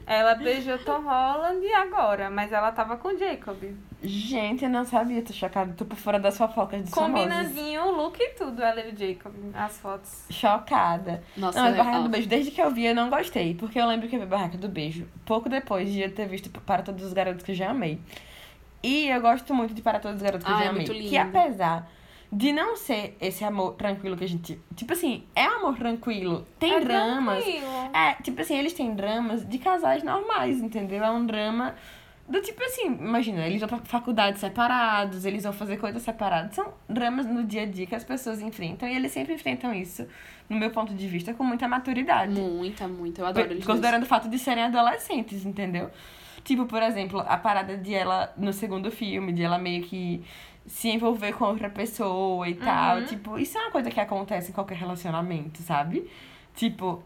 Ela beijou Tom Holland agora, mas ela tava com Jacob. Gente, eu não sabia, tô chocada. Tô por fora das fofocas de famosos. Combinazinho, o look e tudo, ela e o Jacob, as fotos. Chocada. Nossa, não, mas? Barraca do Beijo, desde que eu vi, eu não gostei. Porque eu lembro que eu vi Barraca do Beijo pouco depois de eu ter visto Para Todos os Garotos que eu já amei. E eu gosto muito de Para Todos os Garotos que eu Ah, já é amei. muito lindo. Que apesar de não ser esse amor tranquilo que a gente. Tipo assim, é um amor tranquilo. Tem é dramas. tranquilo. É, tipo assim, eles têm dramas de casais normais, entendeu? É um drama do tipo assim, imagina, eles vão pra faculdade separados, eles vão fazer coisas separadas. São dramas no dia a dia que as pessoas enfrentam e eles sempre enfrentam isso, no meu ponto de vista, com muita maturidade. Muita, muita. Eu adoro eles dois. Considerando o fato de serem adolescentes, entendeu? Tipo, por exemplo, a parada de ela, no segundo filme, de ela meio que se envolver com outra pessoa e tal. Uhum. Tipo, isso é uma coisa que acontece em qualquer relacionamento, sabe? Tipo,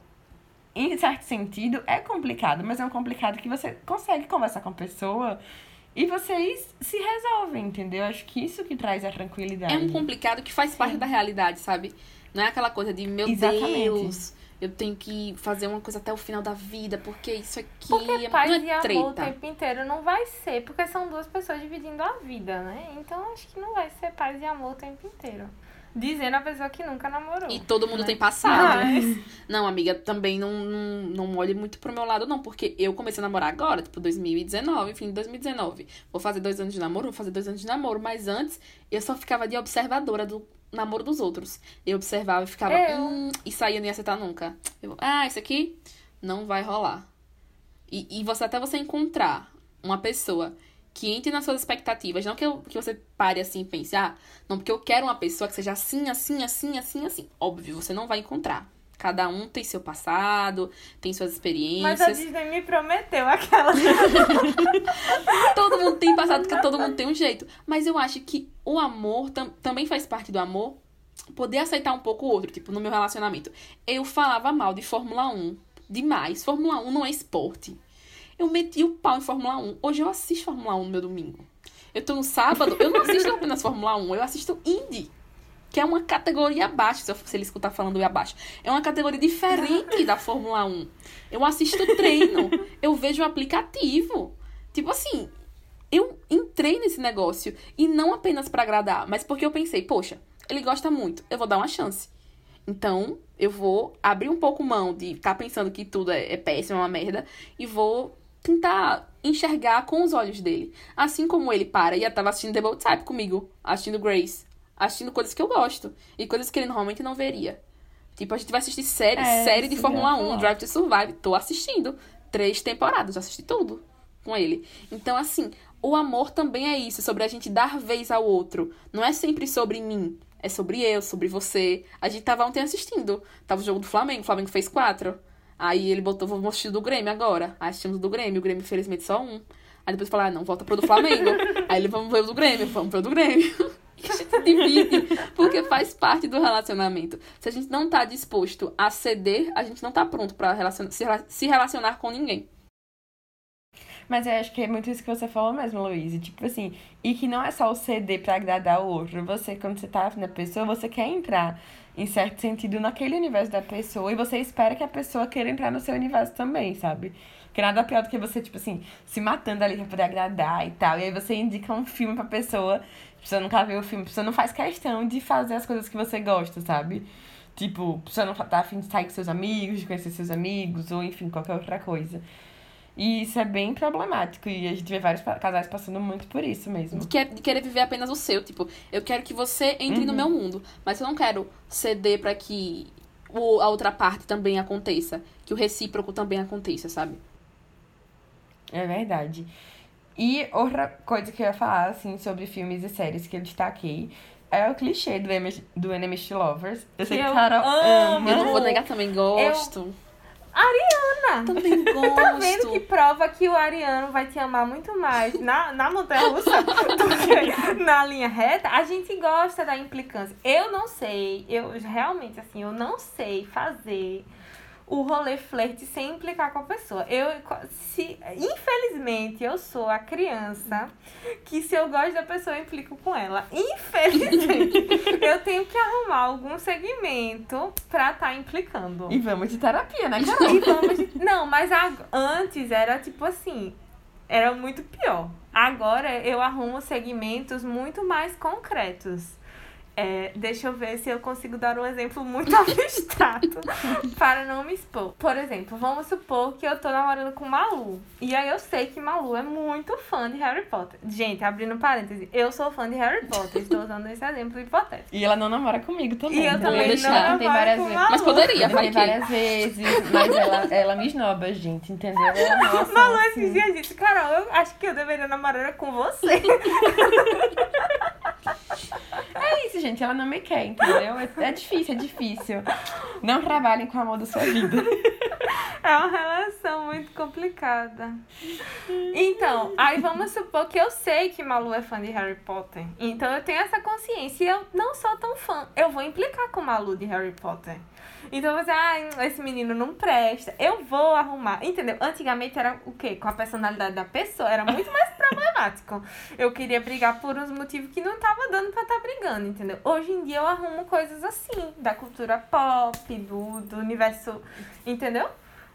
em certo sentido, é complicado, mas é um complicado que você consegue conversar com a pessoa e vocês se resolvem, entendeu? Acho que isso que traz a tranquilidade. É um complicado que faz parte da realidade, sabe? Não é aquela coisa de, meu Exatamente. Deus, eu tenho que fazer uma coisa até o final da vida, porque isso aqui Porque é- paz não e é amor o treta. tempo inteiro não vai ser, porque são duas pessoas dividindo a vida, né? Então acho que não vai ser paz e amor o tempo inteiro. Dizendo a pessoa que nunca namorou. E todo mundo né? tem passado. Mas- Não, amiga, também não, não, não olhe muito pro meu lado, não, porque eu comecei a namorar agora, tipo, 2019, fim de 2019. Vou fazer dois anos de namoro, vou fazer dois anos de namoro, mas antes eu só ficava de observadora do namoro dos outros. Eu observava e ficava, Eu. hum, isso aí eu não ia aceitar nunca. Eu, ah, isso aqui não vai rolar. E, e você até você encontrar uma pessoa que entre nas suas expectativas, não que, eu, que você pare assim e pense, ah, não, porque eu quero uma pessoa que seja assim, assim, assim, assim, assim. Óbvio, você não vai encontrar. Cada um tem seu passado, tem suas Mas a experiências. Disney me prometeu aquela. Todo mundo tem passado, porque todo mundo tem um jeito. Mas eu acho que o amor tam- também faz parte do amor. Poder aceitar um pouco o outro. Tipo, no meu relacionamento. Eu falava mal de Fórmula 1. Demais. Fórmula 1 não é esporte. Eu meti o pau em Fórmula 1. Hoje eu assisto Fórmula 1 no meu domingo. Eu tô no sábado, eu não assisto apenas Fórmula 1, eu assisto Indy. Que é uma categoria abaixo, se, eu, se ele escutar falando abaixo. É uma categoria diferente da Fórmula 1. Eu assisto treino, eu vejo o aplicativo. Tipo assim, eu entrei nesse negócio e não apenas pra agradar, mas porque eu pensei, poxa, ele gosta muito, eu vou dar uma chance. Então, eu vou abrir um pouco mão de estar pensando que tudo é, é péssimo, é uma merda, e vou tentar enxergar com os olhos dele. Assim como ele para e tava assistindo The Bold Type comigo, assistindo Grace, assistindo coisas que eu gosto e coisas que ele normalmente não veria. Tipo, a gente vai assistir série, É, série de Fórmula que eu ia 1, falar. Drive to Survive, tô assistindo. Três temporadas, já assisti tudo com ele. Então, assim, o amor também é isso, sobre a gente dar vez ao outro. Não é sempre sobre mim, é sobre eu, sobre você. A gente tava ontem assistindo. Tava o jogo do Flamengo, o Flamengo fez quatro. Aí ele botou, vamos assistir o do Grêmio agora. Aí assistimos o do Grêmio, o Grêmio infelizmente só um. Aí depois falou, ah, não, volta pro do Flamengo. Aí ele, vamos ver o do Grêmio, vamos ver o do Grêmio. E a gente divide, porque faz parte do relacionamento. Se a gente não tá disposto a ceder, a gente não tá pronto relacion- se rela- se relacionar com ninguém. Mas eu acho que é muito isso que você falou mesmo, Luiz. Tipo assim, e que não é só o CD pra agradar o outro. Você, quando você tá na pessoa, você quer entrar, em certo sentido, naquele universo da pessoa. E você espera que a pessoa queira entrar no seu universo também, sabe? Que nada pior do que você, tipo assim, se matando ali pra poder agradar e tal. E aí você indica um filme pra pessoa, pessoa nunca viu o filme, pessoa não faz questão de fazer as coisas que você gosta, sabe? Tipo, pessoa não tá afim de sair com seus amigos, de conhecer seus amigos, ou enfim, qualquer outra coisa. E isso é bem problemático. E a gente vê vários casais passando muito por isso mesmo. De, que- de querer viver apenas o seu. Tipo, eu quero que você entre no meu mundo. Mas eu não quero ceder pra que o, a outra parte também aconteça. Que o recíproco também aconteça, sabe? É verdade. E outra coisa que eu ia falar, assim, sobre filmes e séries que eu destaquei é o clichê do, Enem- do Enemies to Lovers. Eu sei Que que eu Carol amo. Eu não ama. vou negar, também gosto. Ariana! Também gosto. Tá vendo que prova que o Ariano vai te amar muito mais na, na montanha russa do que na linha reta? A gente gosta da implicância. Eu não sei, eu realmente, assim, eu não sei fazer o rolê flerte sem implicar com a pessoa. Eu, se, infelizmente, eu sou a criança que se eu gosto da pessoa, eu implico com ela. Infelizmente, eu tenho que arrumar algum segmento pra estar implicando. E vamos de terapia, né, Carol? E vamos. Não, mas ag- antes era tipo assim. Era muito pior. Agora eu arrumo segmentos muito mais concretos. É, deixa eu ver se eu consigo dar um exemplo muito abstrato para não me expor. Por exemplo, vamos supor que eu tô namorando com Malu. E aí eu sei que Malu é muito fã de Harry Potter. Gente, abrindo parênteses, eu sou fã de Harry Potter. Estou usando esse exemplo hipotético. E ela não namora comigo também. E eu então também não deixar. namoro Tem várias com. Malu. Mas poderia, que. várias vezes, mas ela, ela me esnoba, gente, entendeu? Ela, nossa, Malu assim, esses dias disse, Carol, eu acho que eu deveria namorar com você. É isso, gente, ela não me quer, entendeu? É, é difícil, é difícil. Não trabalhem com o amor da sua vida. É uma relação muito complicada. Então, aí vamos supor que eu sei que Malu é fã de Harry Potter. Então eu tenho essa consciência. E eu não sou tão fã. Eu vou implicar com Malu de Harry Potter. Então você, ah, esse menino não presta. Eu vou arrumar. Entendeu? Antigamente era o quê? Com a personalidade da pessoa. Era muito mais problemático. Eu queria brigar por uns motivos que não tava dando pra estar brigando, entendeu? Hoje em dia eu arrumo coisas assim, da cultura pop, do, do universo. Entendeu?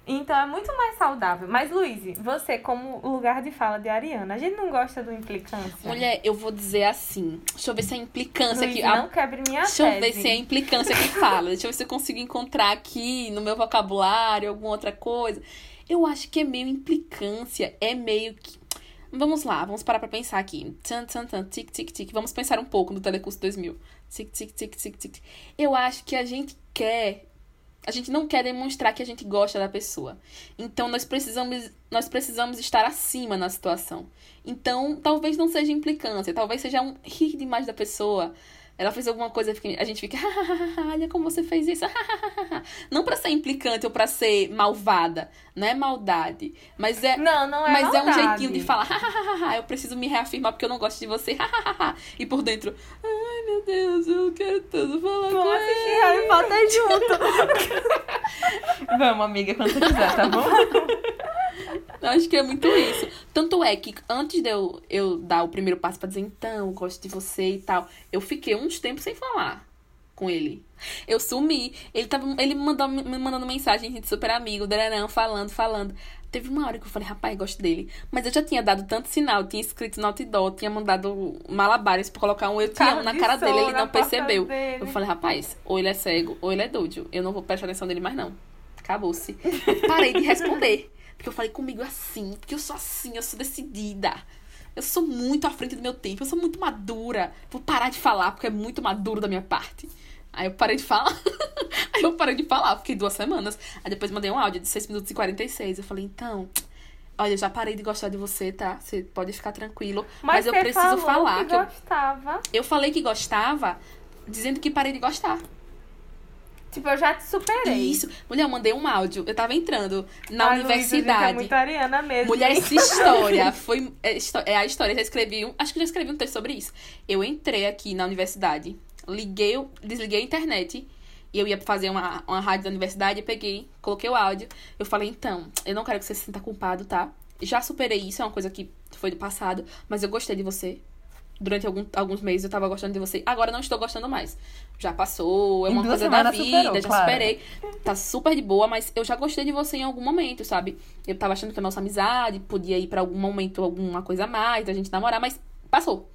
Então é muito mais saudável. Mas, Luiz, você, como lugar de fala de Ariana, a gente não gosta do implicância. Mulher, eu vou dizer assim. Deixa eu ver se é a implicância Luiz, que. a- não quebre minha Deixa eu ver tese. se é a implicância que fala. Deixa eu ver se eu consigo encontrar aqui no meu vocabulário alguma outra coisa. Eu acho que é meio implicância. É meio que. Vamos lá, vamos parar pra pensar aqui. Tan, tan, tan, tic, tic, tic. Vamos pensar um pouco no Telecurso 2000. Tic, tic, tic, tic, tic. Eu acho que a gente quer. A gente não quer demonstrar que a gente gosta da pessoa. Então nós precisamos, nós precisamos estar acima na situação. Então, talvez não seja implicância, talvez seja um rir demais da pessoa. Ela fez alguma coisa, a gente fica, olha como você fez isso. Não pra ser implicante ou pra ser malvada, não é maldade, mas é Não, não é mas é um maldade. jeitinho de falar, eu preciso me reafirmar porque eu não gosto de você. e por dentro, ai meu Deus, eu quero tanto falar com Vamos ele. assistir Harry Potter junto. Vamos, amiga, quando você quiser, tá bom? Acho que é muito isso. Tanto é que antes de eu, eu dar o primeiro passo pra dizer, então, gosto de você e tal, eu fiquei uns tempos sem falar com ele. Eu sumi. Ele tava. Ele mandou, me mandando mensagem, gente super amigo, falando, falando. Teve uma hora que eu falei, rapaz, gosto dele. Mas eu já tinha dado tanto sinal, tinha escrito no outdoor, tinha mandado malabares pra colocar um eu te amo na cara dele, ele não percebeu. dele. Eu falei, rapaz, ou ele é cego, ou ele é doido. Eu não vou prestar atenção nele mais, não. Acabou-se. Parei de responder. Porque eu falei comigo assim, porque eu sou assim, eu sou decidida. Eu sou muito à frente do meu tempo, eu sou muito madura. Vou parar de falar, porque é muito maduro da minha parte. Aí eu parei de falar. Aí eu parei de falar, fiquei duas semanas. Aí depois mandei um áudio de 6 minutos e 46. Eu falei, então, olha, eu já parei de gostar de você, tá? Você pode ficar tranquilo. Mas, eu você preciso falar que, que eu, gostava. eu falei que gostava, dizendo que parei de gostar. Tipo, eu já te superei. Isso. Mulher, eu mandei um áudio. Eu tava entrando na Ai, Luísa, universidade. é muito Ariana mesmo. Mulher, hein? essa história foi. É, é a história, já escrevi um. Acho que já escrevi um texto sobre isso. Eu entrei aqui na universidade, liguei, desliguei a internet. E eu ia fazer uma, uma rádio da universidade, eu peguei, coloquei o áudio. Eu falei, então, eu não quero que você se sinta culpado, tá? Já superei isso, é uma coisa que foi do passado, mas eu gostei de você. Durante algum- alguns meses eu tava gostando de você. Agora não estou gostando mais. Já passou, é uma coisa da vida, superou, já claro. superei. Tá super de boa, mas eu já gostei de você em algum momento, sabe? Eu tava achando que a nossa amizade podia ir pra algum momento, alguma coisa a mais, da gente namorar, mas passou.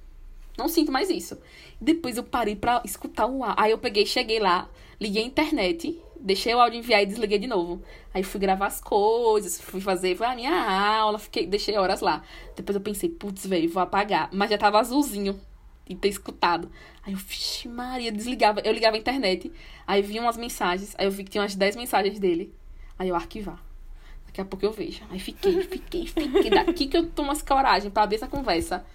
Não sinto mais isso. Depois eu parei pra escutar o áudio. Aí eu peguei, cheguei lá, liguei a internet, deixei o áudio enviar e desliguei de novo. Aí fui gravar as coisas, fui fazer, foi a minha aula, fiquei, deixei horas lá. Depois eu pensei, putz, velho, vou apagar. Mas já tava azulzinho de ter escutado. Aí eu, vixe, Maria, desligava. Eu ligava a internet, aí vi umas mensagens, aí eu vi que tinha umas 10 mensagens dele. Aí eu arquivar. Daqui a pouco eu vejo. Aí fiquei, fiquei, fiquei. Daqui que eu tomo as coragem pra abrir essa conversa.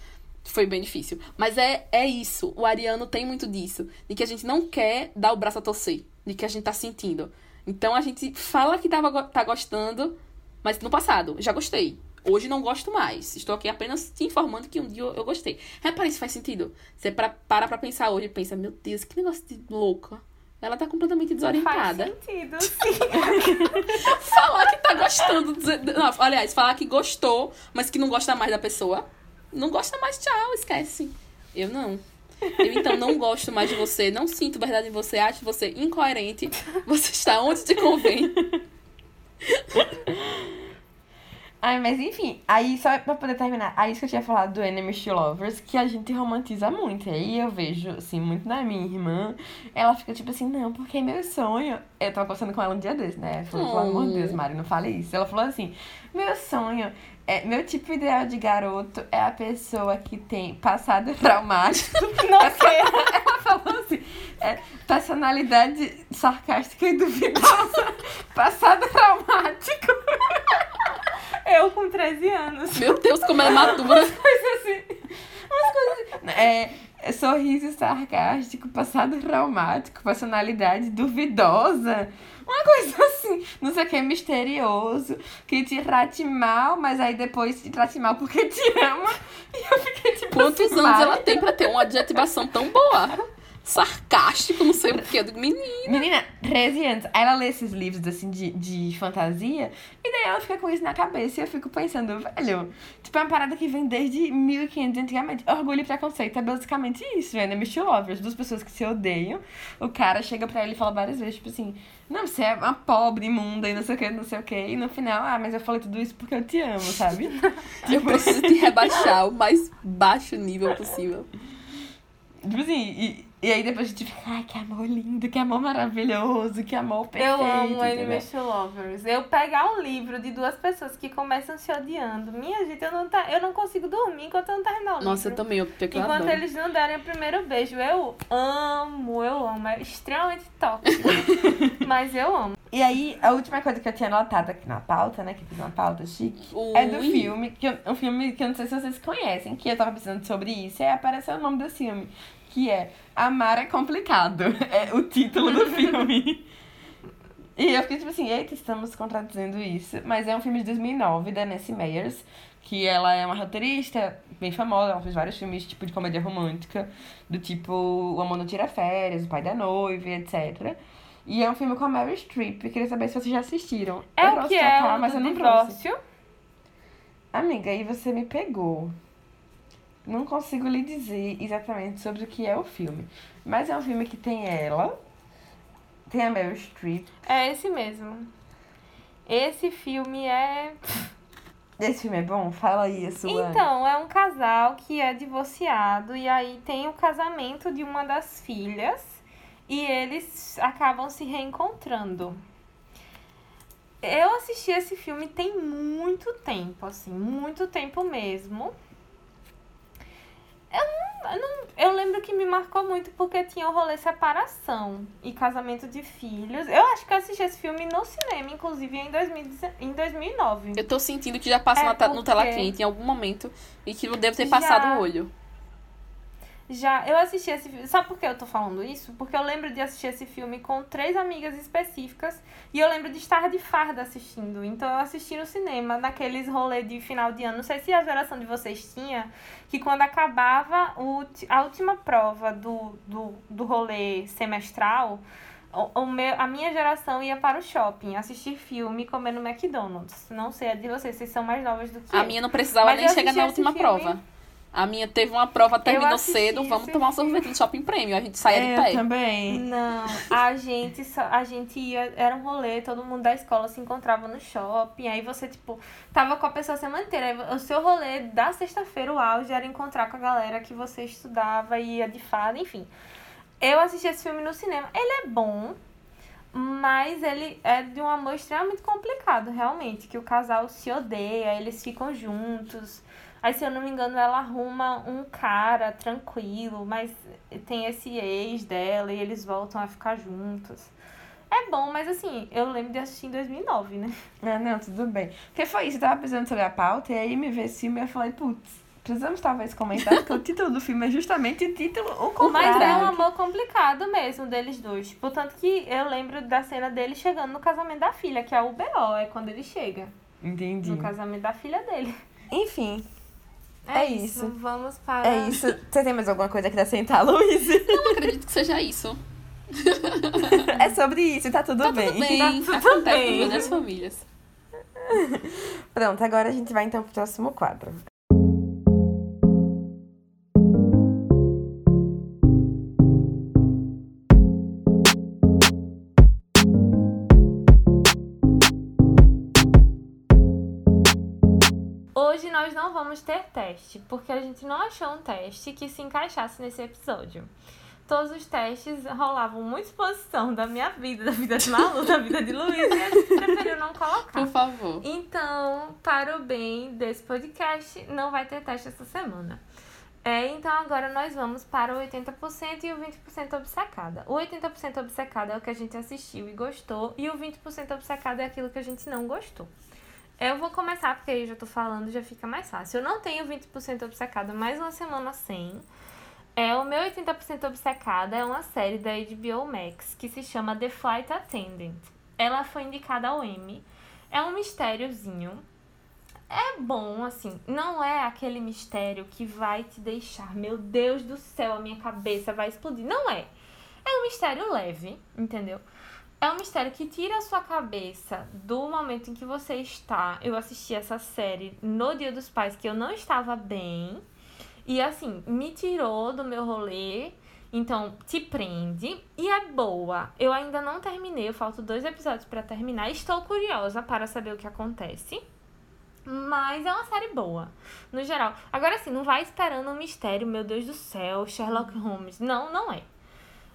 Foi bem difícil. Mas é, é isso. O Ariano tem muito disso. De que a gente não quer dar o braço a torcer. De que a gente tá sentindo. Então a gente fala que tava, tá gostando, mas no passado, já gostei. Hoje não gosto mais. Estou aqui apenas te informando que um dia eu, eu gostei. Repara, isso faz sentido. Você pra, para pra pensar hoje e pensa, meu Deus, que negócio de louca. Ela tá completamente desorientada. Faz sentido, sim. falar que tá gostando. Não, aliás, falar que gostou, mas que não gosta mais da pessoa. Não gosta mais, tchau, esquece. Eu não. Eu então não gosto mais de você, não sinto verdade em você, acho você incoerente. Você está onde te convém. Ai, mas enfim, aí só pra poder terminar, aí isso que eu tinha falado do Enemies to Lovers, que a gente romantiza muito. E aí eu vejo, assim, muito na minha irmã, ela fica tipo assim, não, porque meu sonho. Eu tava conversando com ela um dia desse, né? Eu falei, pelo amor de Deus, Mari, não fale isso. Ela falou assim, meu sonho é, meu tipo ideal de garoto é a pessoa que tem passado traumático. Não sei. Ela falou assim: é, personalidade sarcástica e duvidosa. passado traumático. Eu com 13 anos. Meu Deus, como é madura. Umas coisas assim. Umas coisas assim. É, sorriso sarcástico, passado traumático, personalidade duvidosa. Uma coisa assim, não sei o que, misterioso, que te trate mal, mas aí depois te trate mal porque te ama. E eu fiquei tipo. Quantos assim, anos ela tem pra ter uma adjetivação tão boa? Sarcástico, não sei o que, do menino. Menina, 13 anos. Aí ela lê esses livros, assim, de, de fantasia, e daí ela fica com isso na cabeça, e eu fico pensando, velho, tipo, é uma parada que vem desde 1500 antigamente. Orgulho e preconceito é basicamente isso, né? Misty Lovers, duas pessoas que se odeiam, o cara chega pra ele e fala várias vezes, tipo assim, não, você é uma pobre, imunda, e não sei o que, não sei o que, e no final, ah, mas eu falei tudo isso porque eu te amo, sabe? tipo... Eu preciso te rebaixar o mais baixo nível possível. Tipo assim, e, e aí depois a gente fica, ai, que amor lindo, que amor maravilhoso, que amor perfeito. Eu amo to Lovers. Eu pegar um livro de duas pessoas que começam se odiando. Minha gente, eu não, tá, eu não consigo dormir enquanto eu não terminar o livro. Nossa, eu também, eu, eu Enquanto adoro. eles não derem o primeiro beijo. Eu amo, eu amo. É extremamente tóxico. mas eu amo. E aí, a última coisa que eu tinha anotado aqui na pauta, né? Que fiz uma pauta chique, é do Ui. filme, que eu- um filme que eu não sei se vocês conhecem, que eu tava pensando sobre isso, e aí apareceu o nome desse filme, que é Amar é Complicado. É o título do filme. E eu fiquei tipo assim, eita, estamos contradizendo isso. Mas é um filme de 2009, da Nancy Meyers, que ela é uma roteirista bem famosa, ela fez vários filmes tipo de comédia romântica, do tipo O Amor Não Tira Férias, O Pai da Noiva, etc. E é um filme com a Meryl Streep. Queria saber se vocês já assistiram. É eu o que é o mas eu não trouxe. Amiga, aí você me pegou. Não consigo lhe dizer exatamente sobre o que é o filme. Mas é um filme que tem ela, tem a Meryl Streep. É esse mesmo. Esse filme é. Esse filme é bom? Fala aí sua. Então, é um casal que é divorciado e aí tem o casamento de uma das filhas e eles acabam se reencontrando. Eu assisti esse filme tem muito tempo, assim, muito tempo mesmo. Eu, não, eu, não- eu lembro que me marcou muito porque tinha o rolê separação e casamento de filhos. Eu acho que eu assisti esse filme no cinema, inclusive em, 2010 em 2009. Eu tô sentindo que já passa É na ta- no porque- tela quente em algum momento e que eu devo ter passado Já. o olho. Já, eu assisti esse filme. Sabe por que eu tô falando isso? Porque eu lembro de assistir esse filme com três amigas específicas e eu lembro de estar de farda assistindo. Então eu assisti no cinema, naqueles rolês de final de ano. Não sei se a geração de vocês tinha, que quando acabava o, a última prova do, do, do rolê semestral, o, o meu, a minha geração ia para o shopping assistir filme comer no McDonald's. Não sei a de vocês, vocês são mais novas do que A eu. minha não precisava Mas nem chegar na última filme- prova. A minha teve uma prova, terminou cedo, vamos tomar um sorvete no shopping prêmio. A gente saía de É, eu pé. também. Não, a gente, só- a gente ia, era um rolê, todo mundo da escola se encontrava no shopping, aí você, tipo, tava com a pessoa a semana inteira. O seu rolê da sexta-feira, o auge, era encontrar com a galera que você estudava e ia de fada, enfim. Eu assisti esse filme no cinema. Ele é bom, mas ele é de um amor extremamente complicado, realmente. Que o casal se odeia, eles ficam juntos. Aí, se eu não me engano, ela arruma um cara tranquilo, mas tem esse ex dela e eles voltam a ficar juntos. É bom, mas assim, eu lembro de assistir em 2009, né? Ah, não, tudo bem. Porque foi isso, eu tava pensando sobre a pauta e aí me veio esse filme e eu falei, putz, precisamos talvez comentar que o título do filme é justamente o título o contrário. Mas é um amor complicado mesmo deles dois. Portanto que eu lembro da cena dele chegando no casamento da filha, que é o B.O., é quando ele chega. Entendi. No casamento da filha dele. Enfim, É isso. Vamos para... é isso. Você tem mais alguma coisa que acrescentar, Luiz? Não acredito que seja isso. é sobre isso, tá tudo Tá bem. tudo bem. Tá tudo Acontece bem. com várias famílias. Pronto, agora a gente vai então pro próximo quadro. Vamos ter teste, porque a gente não achou um teste que se encaixasse nesse episódio. Todos os testes rolavam muita exposição da minha vida, da vida de Malu, da vida de Luiz, e a gente preferiu não colocar. Por favor. Então, para o bem desse podcast, não vai ter teste essa semana. É, então agora nós vamos para o 80% e o 20% obcecada. O 80% obcecada é o que a gente assistiu e gostou, e o 20% obcecada é aquilo que a gente não gostou. Eu vou começar, porque aí já tô falando, já fica mais fácil. Eu não tenho 20% obcecada mais uma semana sem. É, o meu 80% obcecada é uma série da HBO Max que se chama The Flight Attendant. Ela foi indicada ao Emmy. É um mistériozinho. É bom, assim, não é aquele mistério que vai te deixar, meu Deus do céu, a minha cabeça vai explodir. Não é. É um mistério leve, entendeu? É um mistério que tira a sua cabeça do momento em que você está. Eu assisti essa série no Dia dos Pais, que eu não estava bem. E assim, me tirou do meu rolê. Então, te prende. E é boa. Eu ainda não terminei, eu faltam dois episódios pra terminar. Estou curiosa para saber o que acontece. Mas é uma série boa, no geral. Agora, assim, não vai esperando um mistério, meu Deus do céu, Sherlock Holmes. Não, não é.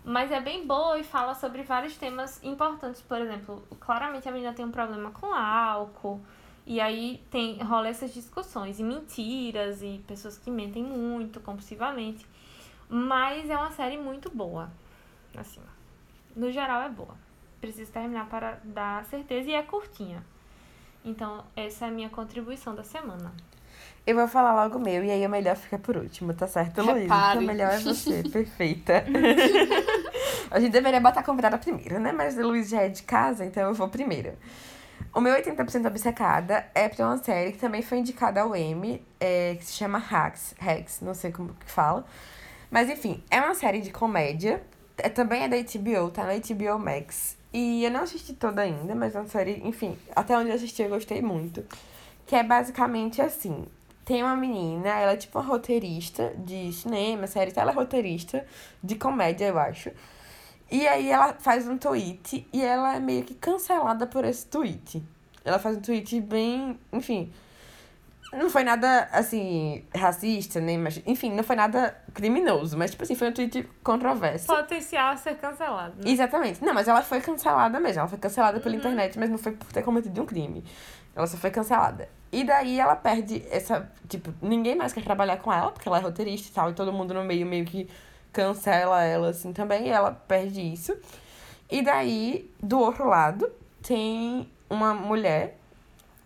Mas é bem boa e fala sobre vários temas importantes. Por exemplo, claramente a menina tem um problema com álcool. E aí tem, rola essas discussões e mentiras e pessoas que mentem muito, compulsivamente. Mas é uma série muito boa. Assim, no geral é boa. Preciso terminar para dar certeza e é curtinha. Então, essa é a minha contribuição da semana. Eu vou falar logo o meu e aí o melhor fica por último, tá certo, Luiz? Repare. O melhor é você, perfeita. a gente deveria botar a convidada primeiro, né? Mas o Luiz já é de casa, então eu vou primeiro. O meu 80% obcecada é pra uma série que também foi indicada ao Emmy, é, que se chama Hacks, Hacks, não sei como que fala. Mas enfim, é uma série de comédia, é, também é da HBO, tá na HBO Max. E eu não assisti toda ainda, mas é uma série, enfim, até onde eu assisti eu gostei muito. Que é basicamente assim, tem uma menina, ela é tipo uma roteirista de cinema, série, ela é roteirista de comédia, eu acho. E aí ela faz um tweet e ela é meio que cancelada por esse tweet. Ela faz um tweet bem, enfim, não foi nada assim racista, nem, mas enfim, não foi nada criminoso, mas tipo assim, foi um tweet controverso. Potencial a ser cancelado. Né? Exatamente. Não, mas ela foi cancelada mesmo. Ela foi cancelada pela internet, mas não foi por ter cometido um crime. Ela só foi cancelada. E daí ela perde essa. Tipo, ninguém mais quer trabalhar com ela, porque ela é roteirista e tal, e todo mundo no meio meio que cancela ela assim também, e ela perde isso. E daí, do outro lado, tem uma mulher,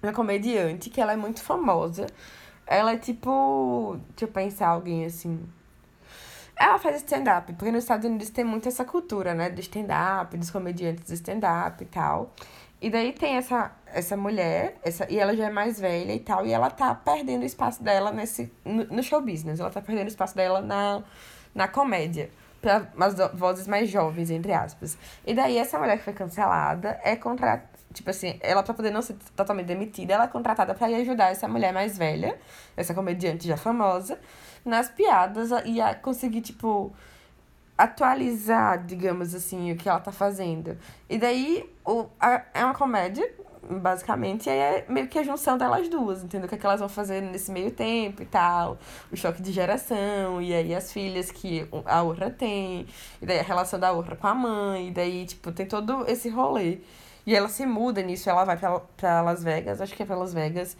uma comediante, que ela é muito famosa. Ela é tipo. Deixa eu pensar alguém assim. Ela faz stand-up, porque nos Estados Unidos tem muito essa cultura, né? Do stand-up, dos comediantes do stand-up e tal. E daí tem essa, essa mulher, essa, e ela já é mais velha e tal, e ela tá perdendo o espaço dela nesse, no, no show business. Ela tá perdendo o espaço dela na, na comédia. Para as vozes mais jovens, entre aspas. E daí essa mulher que foi cancelada é contratada. Tipo assim, ela pra poder não ser totalmente demitida, ela é contratada ir ajudar essa mulher mais velha, essa comediante já famosa, nas piadas e a conseguir, tipo, atualizar, digamos assim, o que ela tá fazendo. E daí o, a, é uma comédia, basicamente, e aí é meio que a junção delas duas, entendeu? O que, é que elas vão fazer nesse meio tempo e tal, o choque de geração, e aí as filhas que a outra tem, e daí a relação da outra com a mãe, e daí, tipo, tem todo esse rolê. E ela se muda nisso, ela vai pra, Las Vegas, acho que é pra Las Vegas.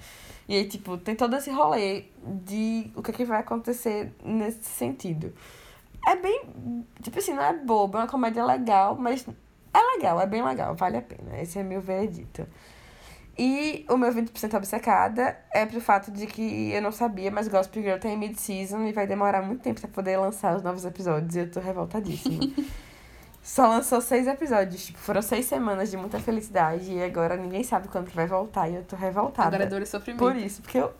E aí, tipo, tem todo esse rolê de o que, é que vai acontecer nesse sentido. É bem. Tipo assim, não é bobo, é uma comédia legal, mas é legal, é bem legal, vale a pena. Esse é meu veredito. E o meu 20% obcecada é pro fato de que eu não sabia, mas Gospel Girl tem mid-season e vai demorar muito tempo pra poder lançar os novos episódios e eu tô revoltadíssima. Só lançou seis episódios, tipo, foram seis semanas de muita felicidade e agora ninguém sabe quando vai voltar e eu tô revoltada. Agora é dor e sofrimento. Por isso, porque eu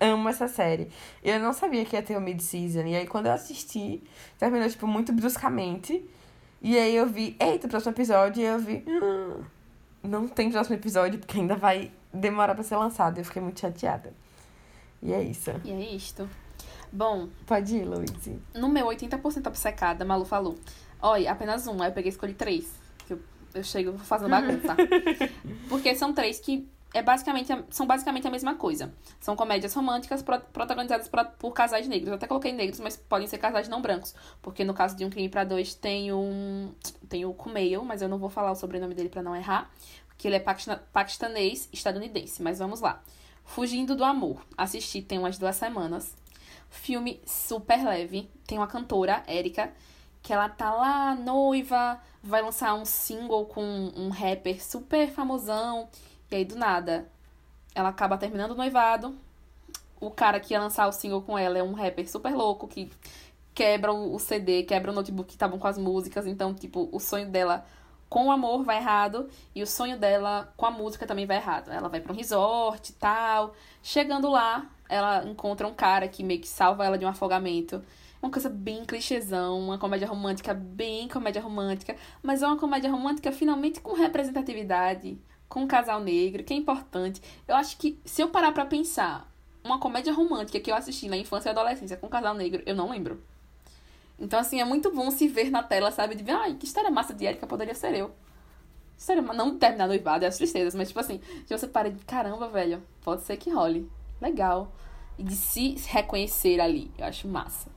amo essa série. Eu não sabia que ia ter o mid-season. E aí, quando eu assisti, terminou, tipo, muito bruscamente. E aí eu vi, eita, próximo episódio. E eu vi, hum, não tem próximo episódio, porque ainda vai demorar pra ser lançado. Eu fiquei muito chateada. E é isso. E é isto. Bom, Pode ir, Luiz. no meu 80% obcecada, Malu falou. Olha, apenas um. Aí eu peguei e escolhi três. Que eu, eu chego fazendo bagunça. Porque são três que é basicamente, são basicamente a mesma coisa. São comédias românticas pro- protagonizadas por, casais negros. Eu até coloquei negros, mas podem ser casais não brancos. Porque no caso de Um Crime pra Dois tem um. Tem o Kumail, mas eu não vou falar o sobrenome dele pra não errar. Que ele é paquistan- paquistanês estadunidense. Mas vamos lá. Fugindo do Amor. Assisti tem umas duas semanas. Filme super leve. Tem uma cantora, Érica, que ela tá lá, noiva, vai lançar um single com um rapper super famosão. E aí, do nada, ela acaba terminando o noivado. O cara que ia lançar o single com ela é um rapper super louco que quebra o CD, quebra o notebook que estavam com as músicas. Então, tipo, o sonho dela com o amor vai errado e o sonho dela com a música também vai errado. Ela vai pra um resort e tal. Chegando lá, ela encontra um cara que meio que salva ela de um afogamento. Uma coisa bem clichêzão, uma comédia romântica bem comédia romântica, mas é uma comédia romântica finalmente com representatividade, com um casal negro, que é importante. Eu acho que se eu parar pra pensar, uma comédia romântica que eu assisti na infância e adolescência com um casal negro, eu não lembro. Então, assim, é muito bom se ver na tela, sabe? De ver, ai, que história massa de Erika poderia ser eu. História, não terminar noivado, é as tristezas, mas, tipo assim, de você para de caramba, velho, pode ser que role. Legal. E de se reconhecer ali, eu acho massa.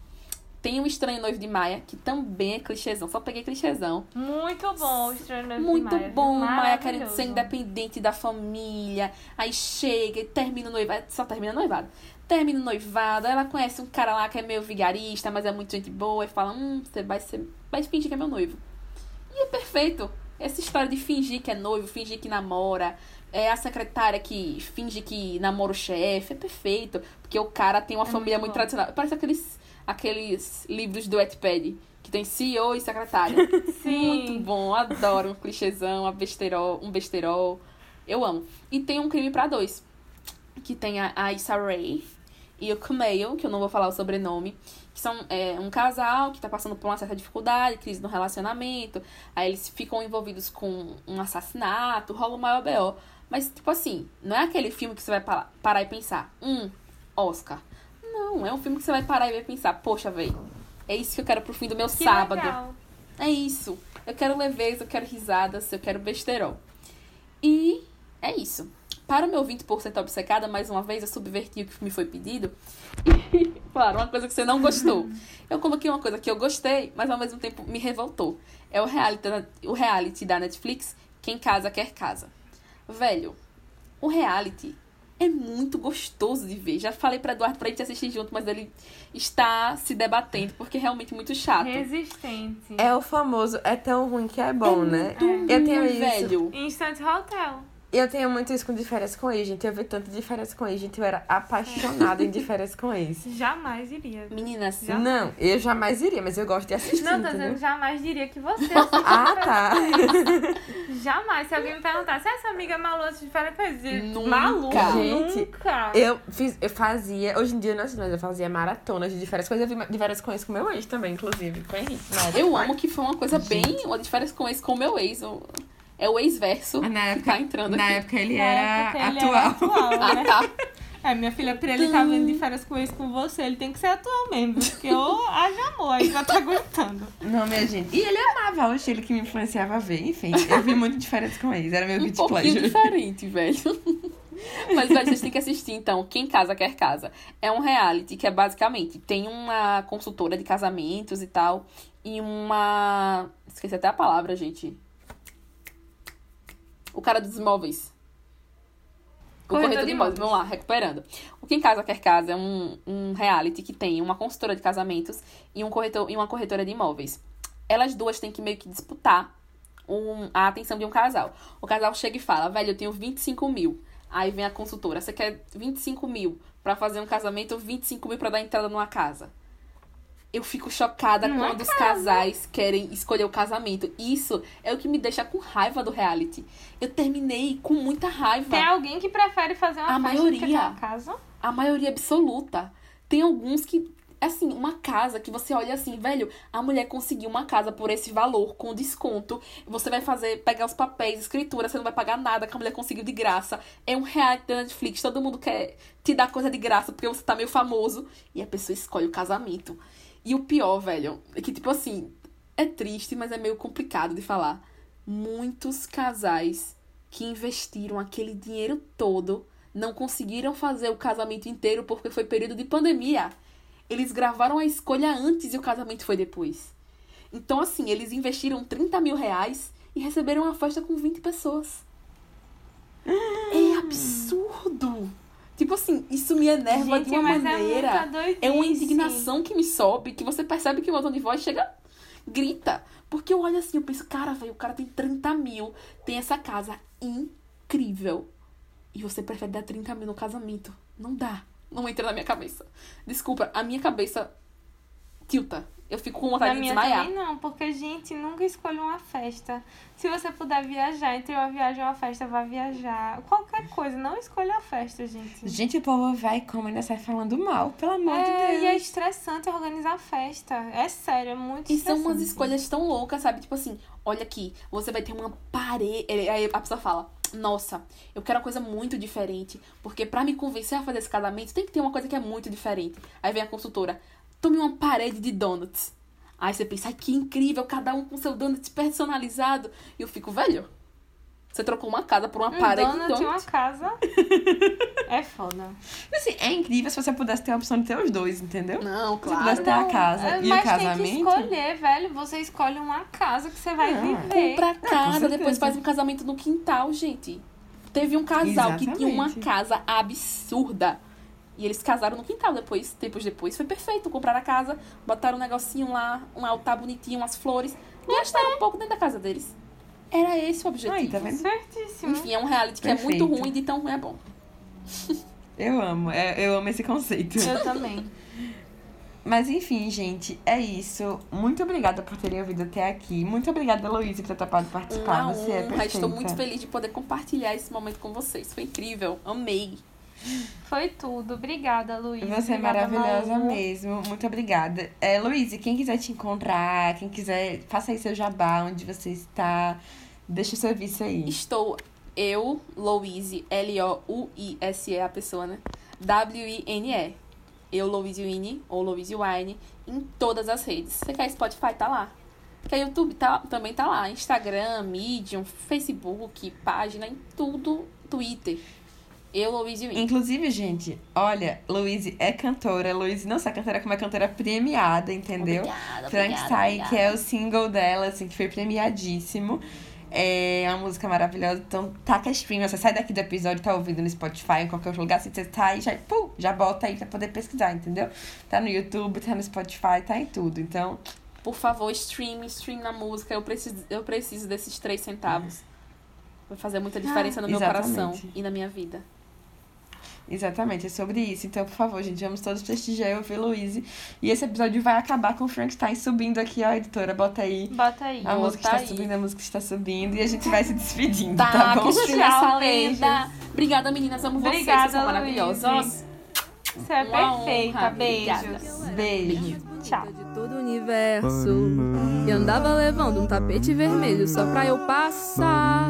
Tem o Estranho Noivo de Maia, que também é clichêzão, só peguei clichêzão. Muito bom o Estranho Noivo de Muito Maia, viu? bom, Maia querendo ser independente da família. Aí chega e termina o noivado. Só termina noivado. Termina o noivado, ela conhece um cara lá que é meio vigarista, mas é muito gente boa, e fala: Hum, você vai ser. Vai fingir que é meu noivo. E é perfeito. Essa história de fingir que é noivo, fingir que namora. É a secretária que finge que namora o chefe. É perfeito. Porque o cara tem uma família muito muito tradicional. Parece aqueles, aqueles livros do Wattpad. Que tem CEO e secretária. Sim. Muito bom, adoro um clichêzão, uma besterol, um besterol. Eu amo. E tem um crime pra dois. Que tem a, a Issa Rae e o Kumail, que eu não vou falar o sobrenome. Que são é, um casal que tá passando por uma certa dificuldade, crise no relacionamento. Aí eles ficam envolvidos com um assassinato, rola o maior B.O. Mas, tipo assim, não é aquele filme que você vai pa- parar e pensar, hum, Oscar. Não, é um filme que você vai parar e vai pensar, poxa, velho, é isso que eu quero pro fim do meu Que sábado. legal. É isso. Eu quero leveza, eu quero risadas, eu quero besterol. E é isso. Para o meu 20% obcecada, mais uma vez, eu subverti o que me foi pedido. E, claro, uma coisa que você não gostou. Eu coloquei uma coisa que eu gostei, mas ao mesmo tempo me revoltou. É o reality, o reality da Netflix, Quem Casa Quer Casa. Velho, o reality é muito gostoso de ver. Já falei pra Eduardo pra gente assistir junto, mas ele está se debatendo, porque é realmente muito chato. Resistente. É o famoso, é tão ruim que é bom, né? Eu tenho isso. velho. Instant Hotel. Eu tenho muito isso com de férias com ex, gente. Eu vi tanto de férias com ex, gente. Eu era apaixonada em de férias com ex. Jamais iria. Meninas, Já. Não, eu jamais iria, mas eu gosto de assistir. Não, tô entendeu? dizendo jamais diria que você. Ah, tá. Jamais. Se alguém me perguntasse, "Ah, essa amiga Malu antes de férias, eu ia dizer, Nunca. Malu, Gente, nunca. Eu, fiz, eu fazia, hoje em dia não sei, mas eu fazia maratonas de férias com ex. Eu vi de férias com ex com meu ex também, inclusive, com o Henrique. época. Eu amo que foi uma coisa bem. Uma de férias com esse com o meu ex. É o ex-verso Na que época, tá entrando na aqui. época ele Na era época ele atual. era atual, Ah, né? tá. É, minha filha, pra ele estar vendo de férias com esse com você, ele tem que ser atual mesmo. Porque eu haja amor aí pra tá aguentando. Não, minha gente. E ele amava, hoje ele que me influenciava a ver. Enfim, eu vi muito de férias com ex. Era meu Um guilty pouquinho pleasure. diferente, velho. Mas, velho, vocês têm que assistir, então. Quem Casa Quer Casa. É um reality que é basicamente... Tem uma consultora de casamentos e tal. E uma... Esqueci até a palavra, gente. O cara dos imóveis. O Corretor corretor de imóveis. Vamos lá, recuperando. O Quem Casa Quer Casa é um, um reality que tem uma consultora de casamentos e, um corretor, e uma corretora de imóveis. Elas duas têm que meio que disputar um- a atenção de um casal. O casal chega e fala, velho, eu tenho 25 mil. Aí vem a consultora, você quer 25 mil pra fazer um casamento ou 25 mil pra dar entrada numa casa? Eu fico chocada Numa quando os casais querem escolher o casamento. Isso é o que me deixa com raiva do reality. Eu terminei com muita raiva. Tem alguém que prefere fazer uma A que maioria. uma casa? A maioria absoluta. Tem alguns que, assim, uma casa que você olha assim, velho, a mulher conseguiu uma casa por esse valor, com desconto. Você vai fazer, pegar os papéis, escritura, você não vai pagar nada, que a mulher conseguiu de graça. É um reality da Netflix, todo mundo quer te dar coisa de graça porque você tá meio famoso. E a pessoa escolhe o casamento. E o pior, velho, é que, tipo assim, é triste, mas é meio complicado de falar. Muitos casais que investiram aquele dinheiro todo não conseguiram fazer o casamento inteiro porque foi período de pandemia. Eles gravaram a escolha antes e o casamento foi depois. Então, assim, eles investiram 30 mil reais e receberam uma festa com 20 pessoas. É! Tipo assim, isso me enerva Gente, de uma mas maneira. é. É uma indignação que me sobe, que você percebe que o tom de voz chega, grita. Porque eu olho assim, eu penso, cara, velho, o cara tem 30 mil, tem essa casa incrível. E você prefere dar 30 mil no casamento. Não dá. Não entra na minha cabeça. Desculpa, a minha cabeça tilta. Eu fico com vontade Na de minha desmaiar. também não, porque, gente, nunca escolha uma festa. Se você puder viajar, entre uma viagem e uma festa, vá viajar. Qualquer coisa, não escolha a festa, gente. Gente, o povo vai e come ainda sai falando mal, pelo amor de É, Deus. e é estressante organizar festa. É sério, é muito E são estressante. umas escolhas tão loucas, sabe? Tipo assim, olha aqui, você vai ter uma parede. Aí a pessoa fala, nossa, eu quero uma coisa muito diferente. Porque pra me convencer a fazer esse casamento, tem que ter uma coisa que é muito diferente. Aí vem a consultora, tome uma parede de donuts. Aí você pensa, ai, que incrível, cada um com seu donut personalizado. E eu fico, velho, você trocou uma casa por uma Um parede de donut e donut. uma casa. é foda. Assim, é incrível se você pudesse ter a opção de ter os dois, entendeu? Não, Se você pudesse claro. ter a casa É, e o mas tem que casamento. escolher, velho. Você escolhe uma casa que você vai Ah, viver. Compra casa, certeza. depois faz um casamento no quintal, gente. Teve um casal que tinha uma Exatamente. casa absurda. E eles casaram no quintal depois, tempos depois. Foi perfeito. Compraram a casa, botaram um negocinho lá, um altar bonitinho, umas flores. Gastaram um pouco dentro da casa deles. Era esse o objetivo. Aí, tá vendo? Certíssimo. Enfim, é um reality que é muito Perfeito. ruim, de tão ruim é bom. Eu amo, é- eu amo esse conceito. Eu também. Mas enfim, gente, é isso. Muito obrigada por terem ouvido até aqui. Muito obrigada, Luísa, por ter topado participar. Uma Você é honra. perfeita. Estou muito feliz de poder compartilhar esse momento com vocês. Foi incrível. Amei. Foi tudo. Obrigada, Luiz. Você é Obrigada, maravilhosa Malu. mesmo. Muito obrigada. É, Luísa, quem quiser te encontrar, quem quiser, faça aí seu jabá, onde você está. Deixa o serviço aí. Estou eu, Louise, L-O-U-I-S-E, a pessoa, né? W-I-N-E. Eu, Louise Wine, ou Louise Wine, em todas as redes. Você quer Spotify, tá lá. Quer YouTube, tá, também tá lá. Instagram, Medium, Facebook, página, em tudo. Twitter. Eu, Louise Wine. Inclusive, gente, olha, Luísa é cantora. Luísa não só é cantora, como é cantora premiada, entendeu? Obrigada, Frank obrigada, Sai, obrigada. que é o single dela, assim, que foi premiadíssimo. É uma música maravilhosa. Então, taca stream. Você sai daqui do episódio, tá ouvindo no Spotify, em qualquer outro lugar, assim, você tá aí, já, pum, já bota aí pra poder pesquisar, entendeu? Tá no YouTube, tá no Spotify, tá em tudo. Então, Por favor, stream, stream na música. Eu preciso, eu preciso desses três centavos. Vai fazer muita diferença no meu Exatamente. coração e na minha vida. Exatamente, é sobre isso. Então, por favor, gente, vamos todos prestigiar e ouvir Luísa. E esse episódio vai acabar com o Frankenstein subindo aqui, ó, editora, bota aí. Bota aí. A Bota música está aí. subindo, a música está subindo e a gente vai se despedindo, Tá, tá, que bom? Tchau, essa lenda. Obrigada, meninas. Amo vocês. Obrigada, Vocês são Luísa. maravilhosas. Você é Uma perfeita. honra, Beijos. obrigada. Beijo. Tchau. de todo o universo. E andava levando um tapete vermelho só pra eu passar.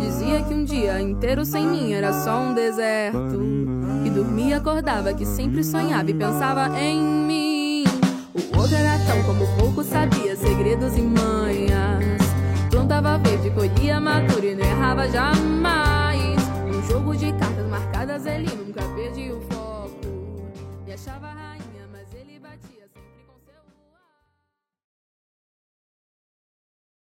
Dizia que um dia inteiro sem mim era só um deserto. E dormia acordava que sempre sonhava e pensava em mim. O outro era tão como pouco sabia segredos e manhas. Plantava verde, colhia madura e não errava jamais. Um jogo de cartas marcadas ele nunca perdia o foco. E achava